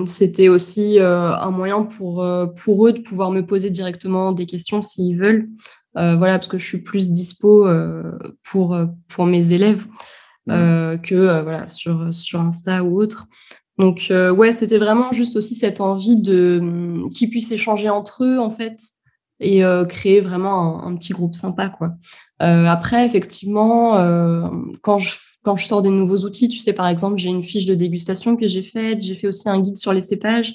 c'était aussi un moyen pour, pour eux de pouvoir me poser directement des questions s'ils veulent. voilà, parce que je suis plus dispo pour, pour mes élèves mmh. que voilà, sur, sur Insta ou autre. Donc, ouais, c'était vraiment juste aussi cette envie de qu'ils puissent échanger entre eux, en fait, et créer vraiment un, petit groupe sympa, quoi. après, effectivement, quand je quand je sors des nouveaux outils, tu sais, par exemple, j'ai une fiche de dégustation que j'ai faite, j'ai fait aussi un guide sur les cépages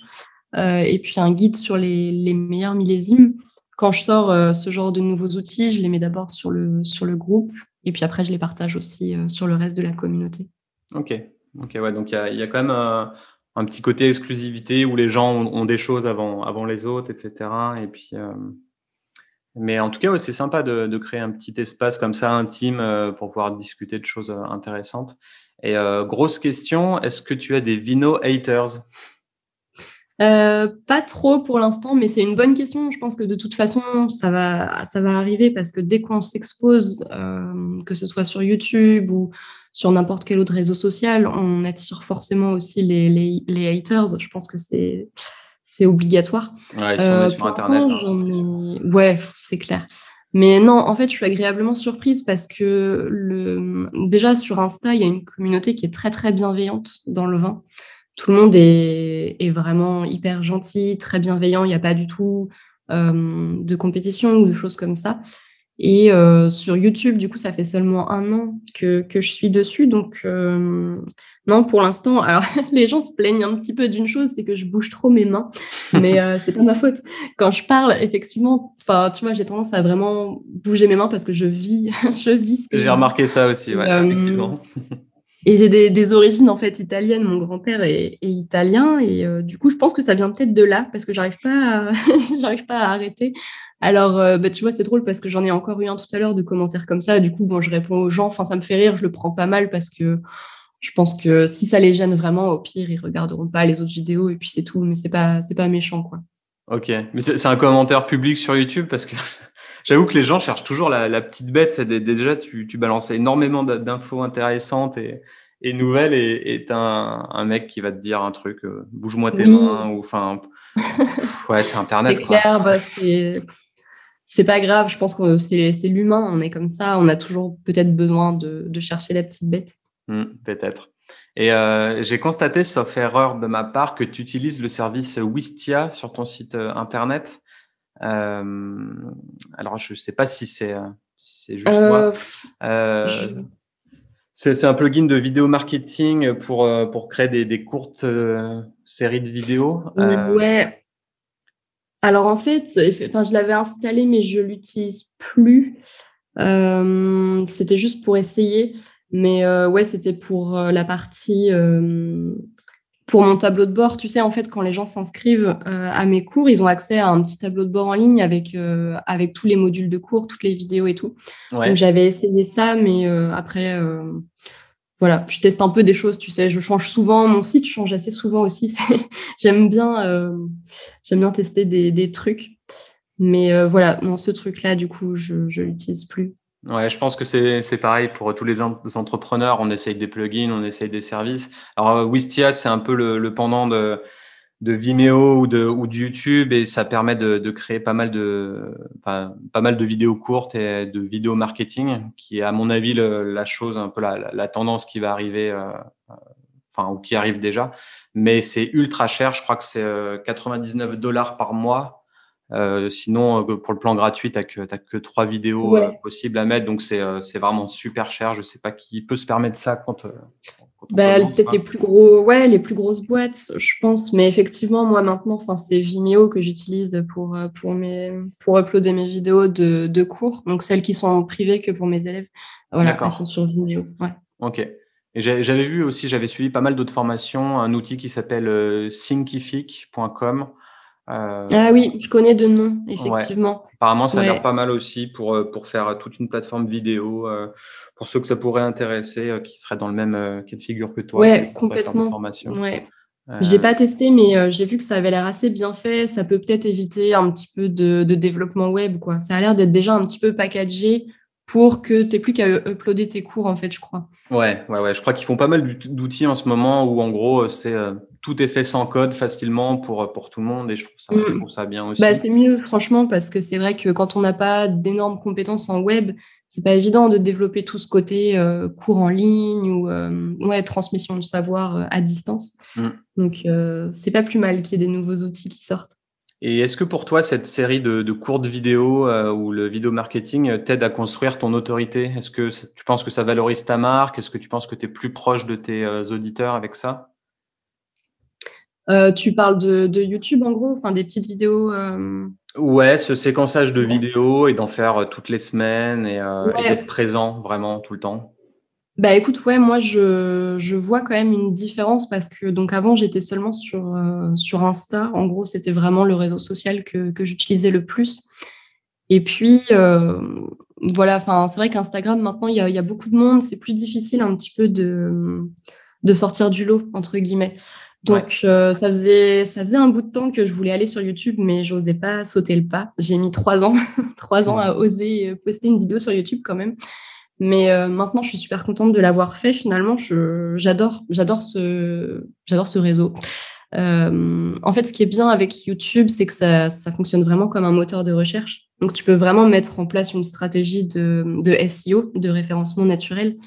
euh, et puis un guide sur les, meilleurs millésimes. Quand je sors euh, ce genre de nouveaux outils, je les mets d'abord sur le, sur le groupe et puis après, je les partage aussi euh, sur le reste de la communauté. Ok, ok, ouais, donc il y a, quand même un, petit côté exclusivité où les gens ont, des choses avant, avant les autres, etc. Et puis, mais en tout cas, c'est sympa de, créer un petit espace comme ça intime pour pouvoir discuter de choses intéressantes. Et grosse question, est-ce que tu as des vino haters? Euh, pas trop pour l'instant, mais c'est une bonne question. Je pense que de toute façon, ça va, ça va arriver parce que dès qu'on s'expose, euh, que ce soit sur YouTube ou sur n'importe quel autre réseau social, on attire forcément aussi les haters. Je pense que c'est c'est obligatoire. Ouais, euh, sur Internet. Hein. Ouais, c'est clair. Mais non, en fait, je suis agréablement surprise parce que le... déjà sur Insta, il y a une communauté qui est très très bienveillante dans le vin tout le monde est, vraiment hyper gentil, très bienveillant. Il n'y a pas du tout euh, de compétition ou de choses comme ça. Et euh, sur YouTube, du coup, ça fait seulement un an que, je suis dessus. Donc, euh, non, pour l'instant, [LAUGHS] alors les gens se plaignent un petit peu d'une chose, c'est que je bouge trop mes mains. Mais c'est pas ma faute. Quand je parle, effectivement, tu vois, j'ai tendance à vraiment bouger mes mains parce que je vis, [LAUGHS] je vis ce que J'ai remarqué ça aussi, ouais, effectivement. Et j'ai des, origines en fait italiennes. Mon grand-père est, italien et euh, du coup, je pense que ça vient peut-être de là parce que j'arrive pas, à... [LAUGHS] j'arrive pas à arrêter. Alors, euh, bah, tu vois, c'est drôle parce que j'en ai encore eu un tout à l'heure de commentaires comme ça. Du coup, bon, je réponds aux gens. Enfin, ça me fait rire. Je le prends pas mal parce que je pense que si ça les gêne vraiment, au pire, ils regarderont pas les autres vidéos et puis c'est tout. Mais c'est pas, c'est pas méchant, quoi. Ok, mais c'est un commentaire public sur YouTube parce que j'avoue que les gens cherchent toujours la, petite bête. Déjà, tu, tu balances énormément d'infos intéressantes et, et nouvelles et tu un, un, mec qui va te dire un truc, euh, bouge-moi tes mains ou enfin, ouais, c'est Internet. C'est clair, bah, c'est c'est pas grave. Je pense que c'est l'humain. On est comme ça. On a toujours peut-être besoin de, de, chercher la petite bête. Mmh, peut-être. Et euh, j'ai constaté, sauf erreur de ma part, que tu utilises le service Wistia sur ton site euh, internet. Euh, alors, je ne sais pas si c'est si juste moi. C'est un plugin de vidéo marketing pour, pour créer des, des courtes séries de vidéos. Ouais. Alors en fait, enfin, je l'avais installé, mais je l'utilise plus. C'était juste pour essayer. Mais euh, ouais, c'était pour euh, la partie euh, pour mon tableau de bord, tu sais, en fait, quand les gens s'inscrivent à mes cours, ils ont accès à un petit tableau de bord en ligne avec, avec tous les modules de cours, toutes les vidéos et tout. Donc, j'avais essayé ça, mais après, voilà, je teste un peu des choses, tu sais, je change souvent, mon site change assez souvent aussi. [LAUGHS] j'aime bien, j'aime bien tester des, des trucs. Mais voilà, non, ce truc-là, du coup, je ne l'utilise plus. Ouais, je pense que c'est pareil pour tous les entrepreneurs. On essaye des plugins, on essaye des services. Alors, euh, Wistia, c'est un peu le, pendant de, de, Vimeo ou de, ou de YouTube et ça permet de, de créer pas mal de, enfin, pas mal de vidéos courtes et de vidéos marketing, qui est, à mon avis, la chose, un peu la, la, tendance qui va arriver, euh, euh, enfin, ou qui arrive déjà. Mais c'est ultra cher. Je crois que c'est 99 dollars par mois euh, sinon, euh, pour le plan gratuit, tu n'as que, que trois vidéos euh, possibles à mettre. Donc, c'est vraiment super cher. Je ne sais pas qui peut se permettre ça quand. bah, Peut-être les, plus gros, ouais, les plus grosses boîtes, je pense. Mais effectivement, moi, maintenant, c'est Vimeo que j'utilise pour, pour, mes, pour uploader mes vidéos de, de, cours. Donc, celles qui sont privées que pour mes élèves. Voilà, elles sont sur Vimeo. Ouais. Ok. Et j'avais vu aussi, j'avais suivi pas mal d'autres formations, un outil qui s'appelle thinkific.com. Euh, ah oui, je connais de nom, effectivement. Apparemment, ça a l'air pas mal aussi pour, euh, pour faire toute une plateforme vidéo, euh, pour ceux que ça pourrait intéresser, qui seraient dans le même cas de figure que toi. Ouais, complètement. Ouais. Je l'ai pas testé, mais j'ai vu que ça avait l'air assez bien fait. Ça peut peut-être éviter un petit peu de, de, développement web. Quoi. Ça a l'air d'être déjà un petit peu packagé pour que tu n'aies plus qu'à uploader tes cours, en fait, je crois. Ouais, ouais, ouais. Je crois qu'ils font pas mal d'outils en ce moment où, en gros, c'est euh, tout est fait sans code facilement pour, pour tout le monde et je trouve ça, mm. ça bien aussi. Bah, c'est mieux, franchement, parce que c'est vrai que quand on n'a pas d'énormes compétences en web, c'est pas évident de développer tout ce côté euh, cours en ligne ou euh, ouais, transmission du savoir à distance. Mm. Donc, c'est pas plus mal qu'il y ait des nouveaux outils qui sortent. Et est-ce que pour toi, cette série de, de courtes vidéos euh, ou le vidéo marketing euh, t'aide à construire ton autorité? Est-ce que tu penses que ça valorise ta marque? Est-ce que tu penses que tu es plus proche de tes euh, auditeurs avec ça? Tu parles de, de, YouTube en gros, enfin des petites vidéos Ouais, ce séquençage de vidéos et d'en faire toutes les semaines et, et d'être présent vraiment tout le temps. bah écoute, ouais, moi je, je, vois quand même une différence parce que donc avant j'étais seulement sur, euh, sur Insta. En gros, c'était vraiment le réseau social que, que j'utilisais le plus. Et puis euh, voilà, enfin c'est vrai qu'Instagram maintenant il y a, y a, beaucoup de monde, c'est plus difficile un petit peu de, de sortir du lot entre guillemets. Donc euh, ça faisait ça faisait un bout de temps que je voulais aller sur YouTube, mais j'osais pas sauter le pas. J'ai mis trois ans, [LAUGHS] trois ans à oser poster une vidéo sur YouTube quand même. Mais euh, maintenant, je suis super contente de l'avoir fait. Finalement, j'adore, j'adore ce, j'adore ce réseau. Euh, en fait, ce qui est bien avec YouTube, c'est que ça, ça, fonctionne vraiment comme un moteur de recherche. Donc, tu peux vraiment mettre en place une stratégie de, de SEO, de référencement naturel,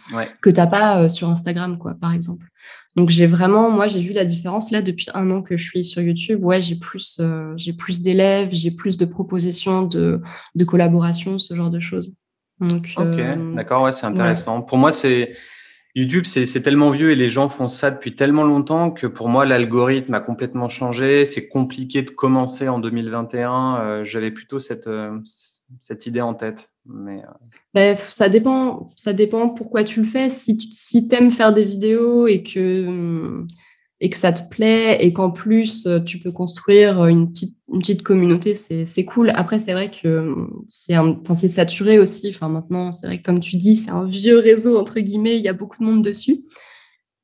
que t'as pas euh, sur Instagram, quoi, par exemple. Donc, j'ai vraiment, moi, j'ai vu la différence là depuis un an que je suis sur YouTube. Ouais, j'ai plus, euh, j'ai plus d'élèves, j'ai plus de propositions de, de collaboration, ce genre de choses ok, euh, d'accord, ouais, c'est intéressant. Pour moi, c'est YouTube, c'est tellement vieux et les gens font ça depuis tellement longtemps que pour moi, l'algorithme a complètement changé. C'est compliqué de commencer en 2021. Euh, j'avais plutôt cette, euh, cette idée en tête. Mais, Bref, ça dépend, ça dépend pourquoi tu le fais. Si, si tu aimes faire des vidéos et que et que ça te plaît et qu'en plus euh, tu peux construire une petite, une petite communauté, c'est cool. Après, c'est vrai que euh, c'est saturé aussi. Enfin, maintenant, c'est vrai que comme tu dis, c'est un vieux réseau, entre guillemets, il y a beaucoup de monde dessus.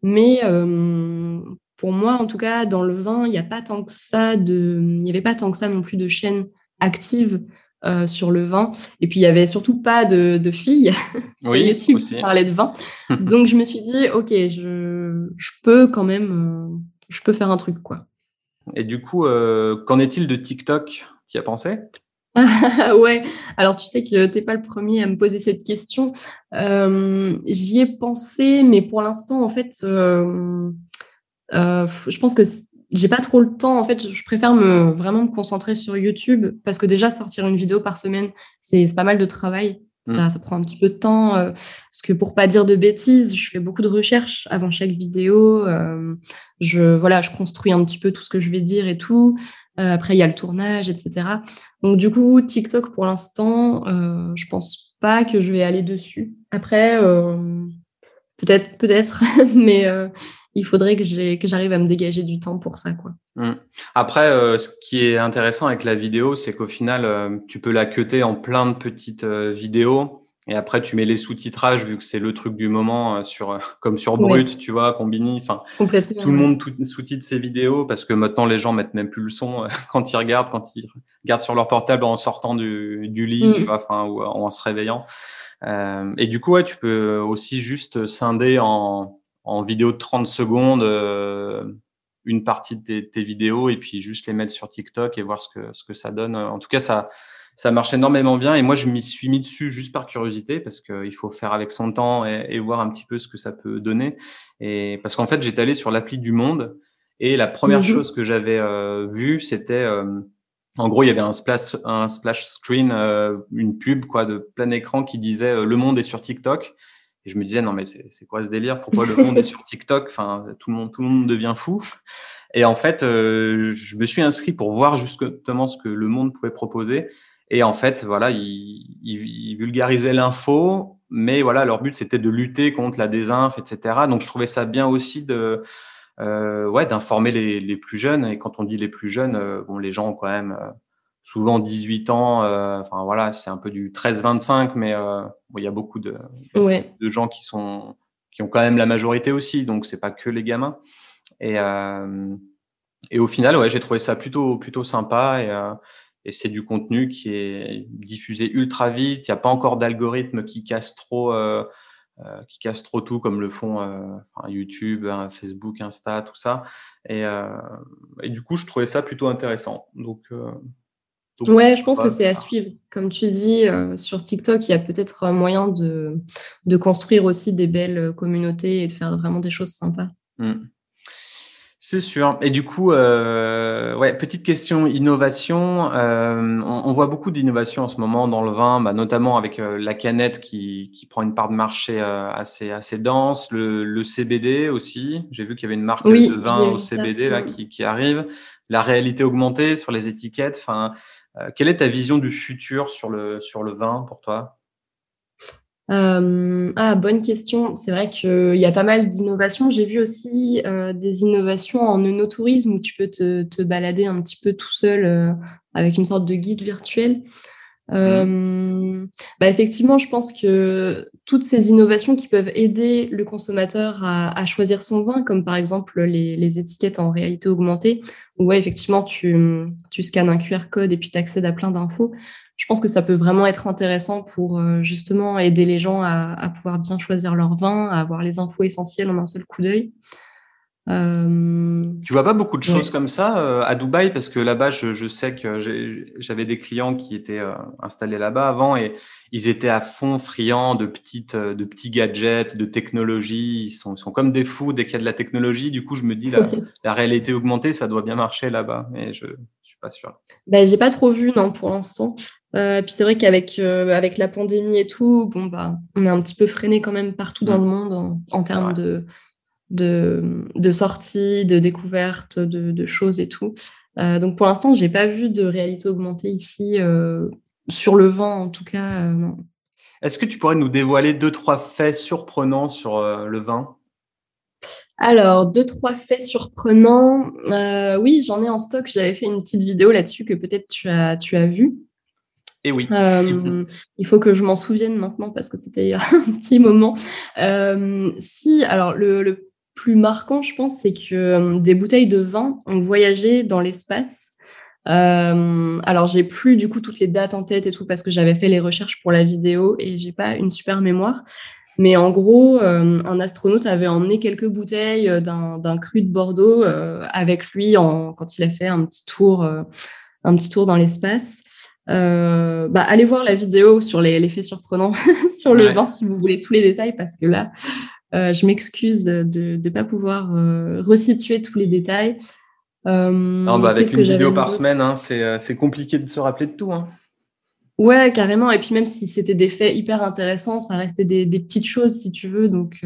Mais euh, pour moi, en tout cas, dans le vin, il n'y a pas tant que ça de, il n'y avait pas tant que ça non plus de chaînes actives euh, sur le vin. Et puis, il y avait surtout pas de, de filles [LAUGHS] sur YouTube qui parlaient de vin. [LAUGHS] Donc, je me suis dit, OK, je, je peux quand même, euh, je peux faire un truc, quoi. Et du coup, euh, qu'en est-il de TikTok? Tu y as pensé? [LAUGHS] Ouais, alors tu sais que tu n'es pas le premier à me poser cette question. J'y ai pensé, mais pour l'instant, en fait, je pense que j'ai pas trop le temps. En fait, je préfère me vraiment me concentrer sur YouTube parce que déjà sortir une vidéo par semaine, c'est pas mal de travail. Ça, mm. ça prend un petit peu de temps. Euh, parce que pour pas dire de bêtises, je fais beaucoup de recherches avant chaque vidéo. Euh, je voilà, je construis un petit peu tout ce que je vais dire et tout. Euh, après, il y a le tournage, etc. Donc du coup, TikTok pour l'instant, je pense pas que je vais aller dessus. Après, peut-être, peut-être, [LAUGHS] mais il faudrait que j'arrive à me dégager du temps pour ça. Quoi. Mmh. Après, euh, ce qui est intéressant avec la vidéo, c'est qu'au final, euh, tu peux la cuter en plein de petites euh, vidéos. Et après, tu mets les sous-titrages, vu que c'est le truc du moment, sur, [LAUGHS] comme sur Brut, tu vois, Combini. Enfin, tout le monde sous-titre ses vidéos parce que maintenant, les gens mettent même plus le son [LAUGHS] quand ils regardent, quand ils regardent sur leur portable en sortant du, du lit, tu mmh. vois, enfin, ou en se réveillant. et du coup, ouais, tu peux aussi juste scinder en, en vidéo de 30 secondes euh, une partie de tes, vidéos et puis juste les mettre sur TikTok et voir ce que, ce que ça donne. En tout cas, ça, ça marche énormément bien et moi, je m'y suis mis dessus juste par curiosité parce qu'il faut faire avec son temps et, voir un petit peu ce que ça peut donner. Et parce qu'en fait, j'étais allé sur l'appli du Monde et la première mhm. chose que j'avais euh, vue, c'était euh, en gros, il y avait un splash, un splash screen, une pub quoi de plein écran qui disait Le Monde est sur TikTok. Et je me disais, non, mais c'est quoi ce délire? Pourquoi le monde est sur TikTok? Enfin, tout le monde, tout le monde devient fou. Et en fait, euh, je me suis inscrit pour voir justement ce que le monde pouvait proposer. Et en fait, voilà, ils, vulgarisaient l'info, mais voilà, leur but c'était de lutter contre la désinf, etc. Donc, je trouvais ça bien aussi de, euh, ouais, d'informer les, les, plus jeunes. Et quand on dit les plus jeunes, euh, bon, les gens ont quand même souvent 18 ans. Euh, enfin voilà, c'est un peu du 13-25, mais euh, il y a beaucoup de, de gens qui sont qui ont quand même la majorité aussi, donc c'est pas que les gamins. Et, euh, et au final, ouais, j'ai trouvé ça plutôt plutôt sympa et, et c'est du contenu qui est diffusé ultra vite. Il n'y a pas encore d'algorithme qui casse trop. qui casse trop tout comme le font YouTube, hein, Facebook, Insta, tout ça. Et, et, du coup, je trouvais ça plutôt intéressant. Donc, ouais, je pense que c'est à suivre. Comme tu dis, euh, sur TikTok, il y a peut-être moyen de, de, construire aussi des belles communautés et de faire vraiment des choses sympas. Hmm. C'est sûr. Et du coup, euh, ouais, petite question innovation. Euh, on, voit beaucoup d'innovation en ce moment dans le vin, bah, notamment avec euh, la canette qui, qui, prend une part de marché euh, assez assez dense, le, le CBD aussi. J'ai vu qu'il y avait une marque de vin au CBD là qui, qui, arrive. La réalité augmentée sur les étiquettes. Enfin, euh, quelle est ta vision du futur sur le, sur le vin pour toi? Ah, bonne question. C'est vrai qu'il y a pas mal d'innovations. J'ai vu aussi des innovations en œnotourisme où tu peux te, te, balader un petit peu tout seul avec une sorte de guide virtuel. Euh, bah effectivement, je pense que toutes ces innovations qui peuvent aider le consommateur à, choisir son vin, comme par exemple les, étiquettes en réalité augmentée, où effectivement, tu, tu scannes un QR code et puis tu accèdes à plein d'infos. Je pense que ça peut vraiment être intéressant pour euh, justement aider les gens à, pouvoir bien choisir leur vin, à avoir les infos essentielles en un seul coup d'œil. Euh, tu vois pas beaucoup de choses comme ça euh, à Dubaï? Parce que là-bas, je, je, sais que j'avais des clients qui étaient euh, installés là-bas avant et ils étaient à fond friands de petites, de petits gadgets, de technologie. Ils sont, sont comme des fous dès qu'il y a de la technologie. Du coup, je me dis la, [LAUGHS] la réalité augmentée, ça doit bien marcher là-bas, mais je, je suis pas sûr. Ben, j'ai pas trop vu non pour l'instant. Euh, puis c'est vrai qu'avec avec la pandémie et tout, bon bah, on est un petit peu freiné quand même partout dans mm. le monde en, en termes de de, de sorties, de découvertes, de, choses et tout. Euh, donc pour l'instant, j'ai pas vu de réalité augmentée ici euh, sur le vent, en tout cas. Euh, Est-ce que tu pourrais nous dévoiler deux trois faits surprenants sur le vin? Alors deux trois faits surprenants. oui, j'en ai en stock. J'avais fait une petite vidéo là-dessus que peut-être tu as tu as vu. Et oui. il faut que je m'en souvienne maintenant parce que c'était il y a [LAUGHS] un petit moment. si, alors le, le, plus marquant, je pense, c'est que euh, des bouteilles de vin ont voyagé dans l'espace. Euh, alors, j'ai plus du coup toutes les dates en tête et tout parce que j'avais fait les recherches pour la vidéo et j'ai pas une super mémoire. Mais en gros, euh, un astronaute avait emmené quelques bouteilles euh, d'un cru de Bordeaux avec lui en, quand il a fait un petit tour, un petit tour dans l'espace. bah, allez voir la vidéo sur les, faits surprenants [LAUGHS] sur le vin si vous voulez tous les détails parce que là, euh, je m'excuse de ne pas pouvoir euh, resituer tous les détails. Euh, non, bah avec une vidéo par semaine, hein, c'est compliqué de se rappeler de tout. Hein. Ouais, carrément. Et puis même si c'était des faits hyper intéressants, ça restait des, des petites choses, si tu veux. Donc,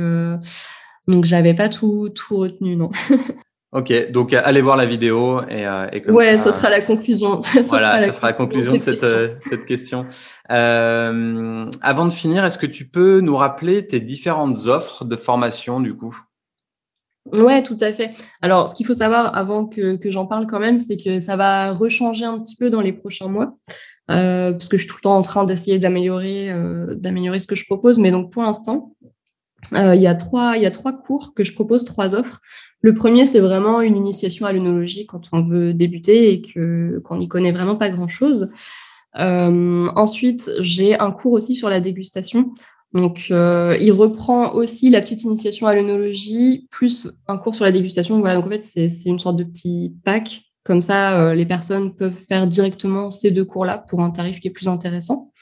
donc j'avais pas tout, tout retenu, non. [LAUGHS] Ok, donc allez voir la vidéo et, euh, et comme ouais, ça, sera la conclusion. [LAUGHS] ça voilà, ça sera la conclusion de cette, euh, cette question. Euh, avant de finir, est-ce que tu peux nous rappeler tes différentes offres de formation du coup? Ouais, tout à fait. Alors, ce qu'il faut savoir avant que, que j'en parle quand même, c'est que ça va rechanger un petit peu dans les prochains mois, euh, parce que je suis tout le temps en train d'essayer d'améliorer, euh, d'améliorer ce que je propose. Mais donc, pour l'instant, euh, il y a trois, il y a trois cours que je propose, trois offres. Le premier, c'est vraiment une initiation à l'œnologie quand on veut débuter et que qu'on n'y connaît vraiment pas grand-chose. Euh, ensuite, j'ai un cours aussi sur la dégustation. Donc, euh, il reprend aussi la petite initiation à l'œnologie, plus un cours sur la dégustation. Voilà, donc en fait, c'est une sorte de petit pack. Comme ça, euh, les personnes peuvent faire directement ces deux cours-là pour un tarif qui est plus intéressant.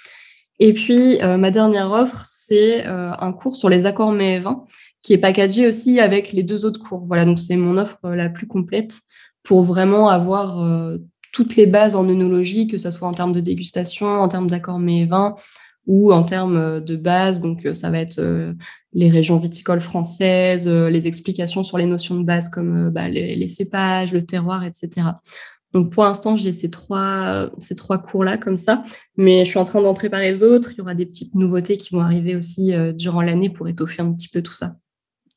Et puis, euh, ma dernière offre, c'est euh, un cours sur les accords mets 20 qui est packagé aussi avec les deux autres cours. Voilà, donc c'est mon offre euh, la plus complète pour vraiment avoir toutes les bases en œnologie, que ce soit en termes de dégustation, en termes d'accords mets 20 ou en termes de base. Donc, ça va être les régions viticoles françaises, les explications sur les notions de base comme bah, les, les, cépages, le terroir, etc. Donc pour l'instant, j'ai ces trois, ces trois cours-là comme ça, mais je suis en train d'en préparer d'autres. Il y aura des petites nouveautés qui vont arriver aussi euh, durant l'année pour étoffer un petit peu tout ça.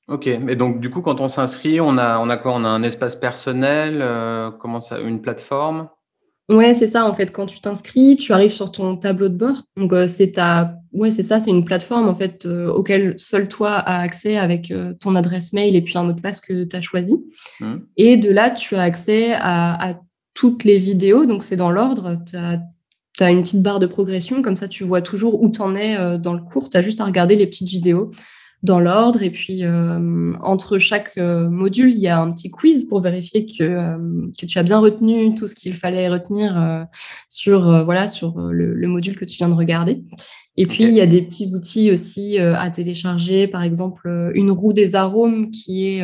Ok, mais donc du coup, quand on s'inscrit, on a, on a quoi? On a un espace personnel, euh, comment ça, une plateforme? Ouais, c'est ça. En fait, quand tu t'inscris, tu arrives sur ton tableau de bord. Donc euh, c'est ta, ouais, c'est ça. C'est une plateforme en fait auquel seul toi as accès avec ton adresse mail et puis un mot de passe que tu as choisi. Mmh. Et de là, tu as accès à, à toutes les vidéos, donc c'est dans l'ordre. Tu as, une petite barre de progression, comme ça tu vois toujours où tu en es euh, dans le cours. Tu as juste à regarder les petites vidéos dans l'ordre. Et puis, euh, entre chaque euh, module, il y a un petit quiz pour vérifier que, que tu as bien retenu tout ce qu'il fallait retenir sur, voilà, sur le, module que tu viens de regarder. Et puis, il y a des petits outils aussi à télécharger, par exemple, une roue des arômes qui est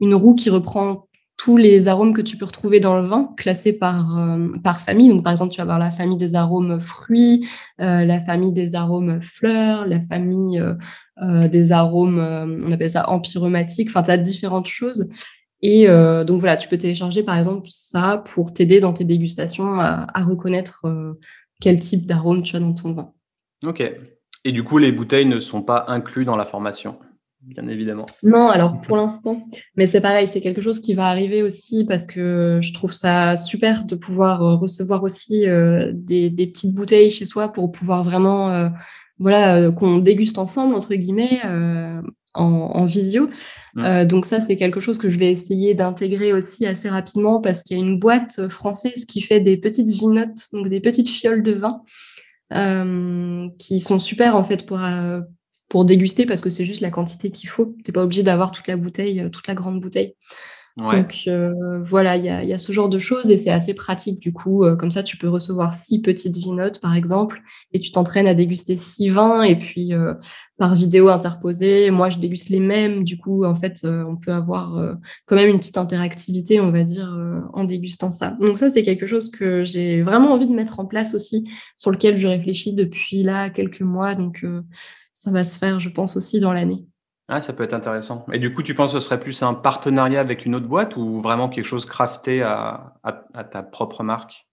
une roue qui reprend tous les arômes que tu peux retrouver dans le vin, classés par, euh, par famille. Donc, par exemple, tu vas avoir la famille des arômes fruits, euh, la famille des arômes fleurs, la famille euh, des arômes, on appelle ça empyromatiques. Enfin, tu as différentes choses. Et donc, voilà, tu peux télécharger, par exemple, ça pour t'aider dans tes dégustations à, à reconnaître quel type d'arôme tu as dans ton vin. OK. Et du coup, les bouteilles ne sont pas inclus dans la formation? Bien évidemment. Non, alors pour l'instant, mais c'est pareil, c'est quelque chose qui va arriver aussi parce que je trouve ça super de pouvoir euh, recevoir aussi euh, des, petites bouteilles chez soi pour pouvoir vraiment, euh, voilà, qu'on déguste ensemble entre guillemets en, visio. Donc ça, c'est quelque chose que je vais essayer d'intégrer aussi assez rapidement parce qu'il y a une boîte française qui fait des petites vinotes, donc des petites fioles de vin. qui sont super en fait pour, pour déguster parce que c'est juste la quantité qu'il faut. Tu n'es pas obligé d'avoir toute la bouteille, euh, toute la grande bouteille. Donc euh, voilà, il y a, ce genre de choses et c'est assez pratique du coup. Euh, comme ça, tu peux recevoir six petites vinotes par exemple et tu t'entraînes à déguster six vins et puis par vidéo interposée, moi je déguste les mêmes. Du coup, en fait, on peut avoir quand même une petite interactivité, on va dire, en dégustant ça. Donc ça, c'est quelque chose que j'ai vraiment envie de mettre en place aussi, sur lequel je réfléchis depuis là quelques mois. Donc ça va se faire, je pense, aussi dans l'année. Ah, ça peut être intéressant. Et du coup, tu penses que ce serait plus un partenariat avec une autre boîte ou vraiment quelque chose crafté à, ta propre marque?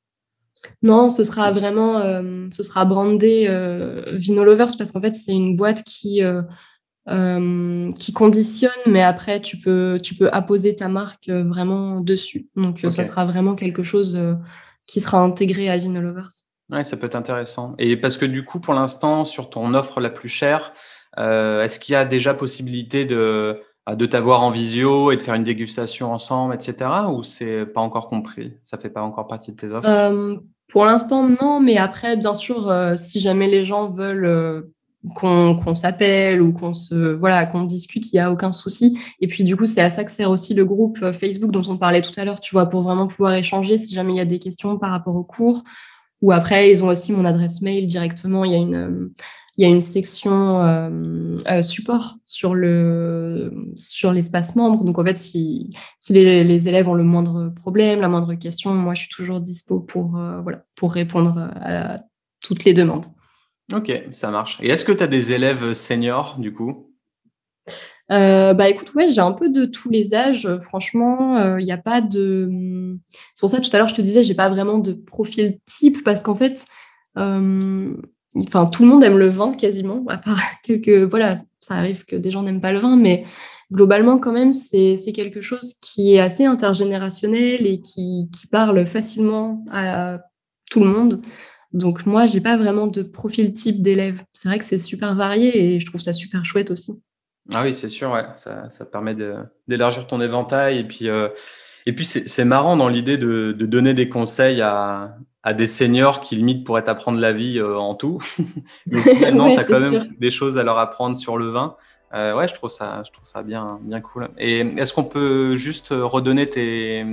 Non, ce sera vraiment, euh, ce sera brandé euh, Vinolovers parce qu'en fait, c'est une boîte qui, euh, qui conditionne, mais après, tu peux, tu peux apposer ta marque vraiment dessus. Donc, ça sera vraiment quelque chose qui sera intégré à Vinolovers. Oui, ça peut être intéressant. Et parce que du coup, pour l'instant, sur ton offre la plus chère, euh, est-ce qu'il y a déjà possibilité de, bah, de t'avoir en visio et de faire une dégustation ensemble, etc. Ou c'est pas encore compris? Ça fait pas encore partie de tes offres? Euh, Pour l'instant, non. Mais après, bien sûr, euh, si jamais les gens veulent qu'on s'appelle ou qu'on se voilà qu'on discute, il y a aucun souci. Et puis du coup, c'est à ça que sert aussi le groupe Facebook dont on parlait tout à l'heure. Tu vois, pour vraiment pouvoir échanger si jamais il y a des questions par rapport au cours. Ou après, ils ont aussi mon adresse mail directement. Il y a une, euh, il y a une section euh, euh, support sur le sur l'espace membre. Donc en fait, si, si les, élèves ont le moindre problème, la moindre question, moi je suis toujours dispo pour voilà pour répondre à toutes les demandes. Ok, ça marche. Et est-ce que tu as des élèves seniors du coup? Euh, bah écoute, ouais, j'ai un peu de tous les âges. Franchement, il euh, n'y a pas de. C'est pour ça tout à l'heure je te disais, j'ai pas vraiment de profil type parce qu'en fait, euh, enfin tout le monde aime le vin quasiment, à part [LAUGHS] quelques. Voilà, ça arrive que des gens n'aiment pas le vin, mais globalement quand même c'est quelque chose qui est assez intergénérationnel et qui, qui parle facilement à tout le monde. Donc moi, j'ai pas vraiment de profil type d'élève. C'est vrai que c'est super varié et je trouve ça super chouette aussi. Ah oui, c'est sûr, ouais. ça, ça permet d'élargir ton éventail. Et puis, euh, et puis c'est marrant dans l'idée de, de, donner des conseils à, à, des seniors qui limite pourraient t'apprendre la vie euh, en tout. [LAUGHS] Mais [LAUGHS] finalement, tu as quand même des choses à leur apprendre sur le vin. Euh, ouais, je trouve ça, je trouve ça bien, bien cool. Et est-ce qu'on peut juste redonner tes,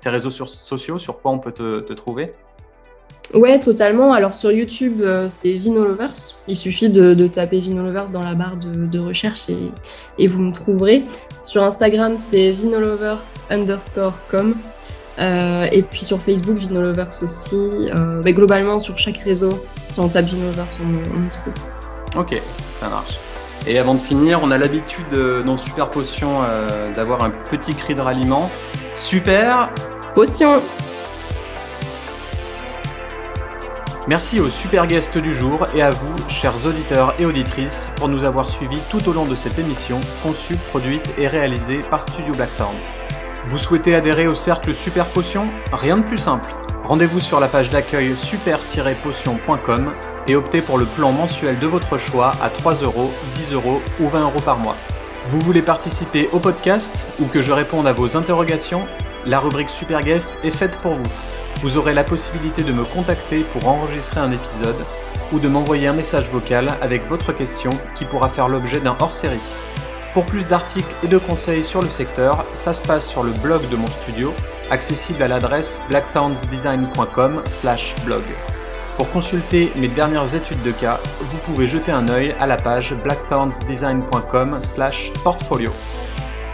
tes réseaux sociaux, sur quoi on peut te, te trouver? Ouais, totalement. Alors sur YouTube, euh, c'est Vinolovers. Il suffit de, taper Vinolovers dans la barre de, recherche et, vous me trouverez. Sur Instagram, c'est vinolovers underscore com. Euh, et puis sur Facebook, Vinolovers aussi. Euh, mais globalement, sur chaque réseau, si on tape Vinolovers, on, on me trouve. Ok, ça marche. Et avant de finir, on a l'habitude dans Super Potion d'avoir un petit cri de ralliement. Super Potion Merci aux super guests du jour et à vous, chers auditeurs et auditrices, pour nous avoir suivis tout au long de cette émission, conçue, produite et réalisée par Studio Blackthorns. Vous souhaitez adhérer au cercle Super Potion Rien de plus simple. Rendez-vous sur la page d'accueil super-potion.com et optez pour le plan mensuel de votre choix à 3 euros, 10 euros ou 20 euros par mois. Vous voulez participer au podcast ou que je réponde à vos interrogations? La rubrique Super Guest est faite pour vous vous aurez la possibilité de me contacter pour enregistrer un épisode ou de m'envoyer un message vocal avec votre question qui pourra faire l'objet d'un hors-série. Pour plus d'articles et de conseils sur le secteur, ça se passe sur le blog de mon studio, accessible à l'adresse blackthornsdesign.com/blog. Pour consulter mes dernières études de cas, vous pouvez jeter un œil à la page blackthornsdesign.com/portfolio.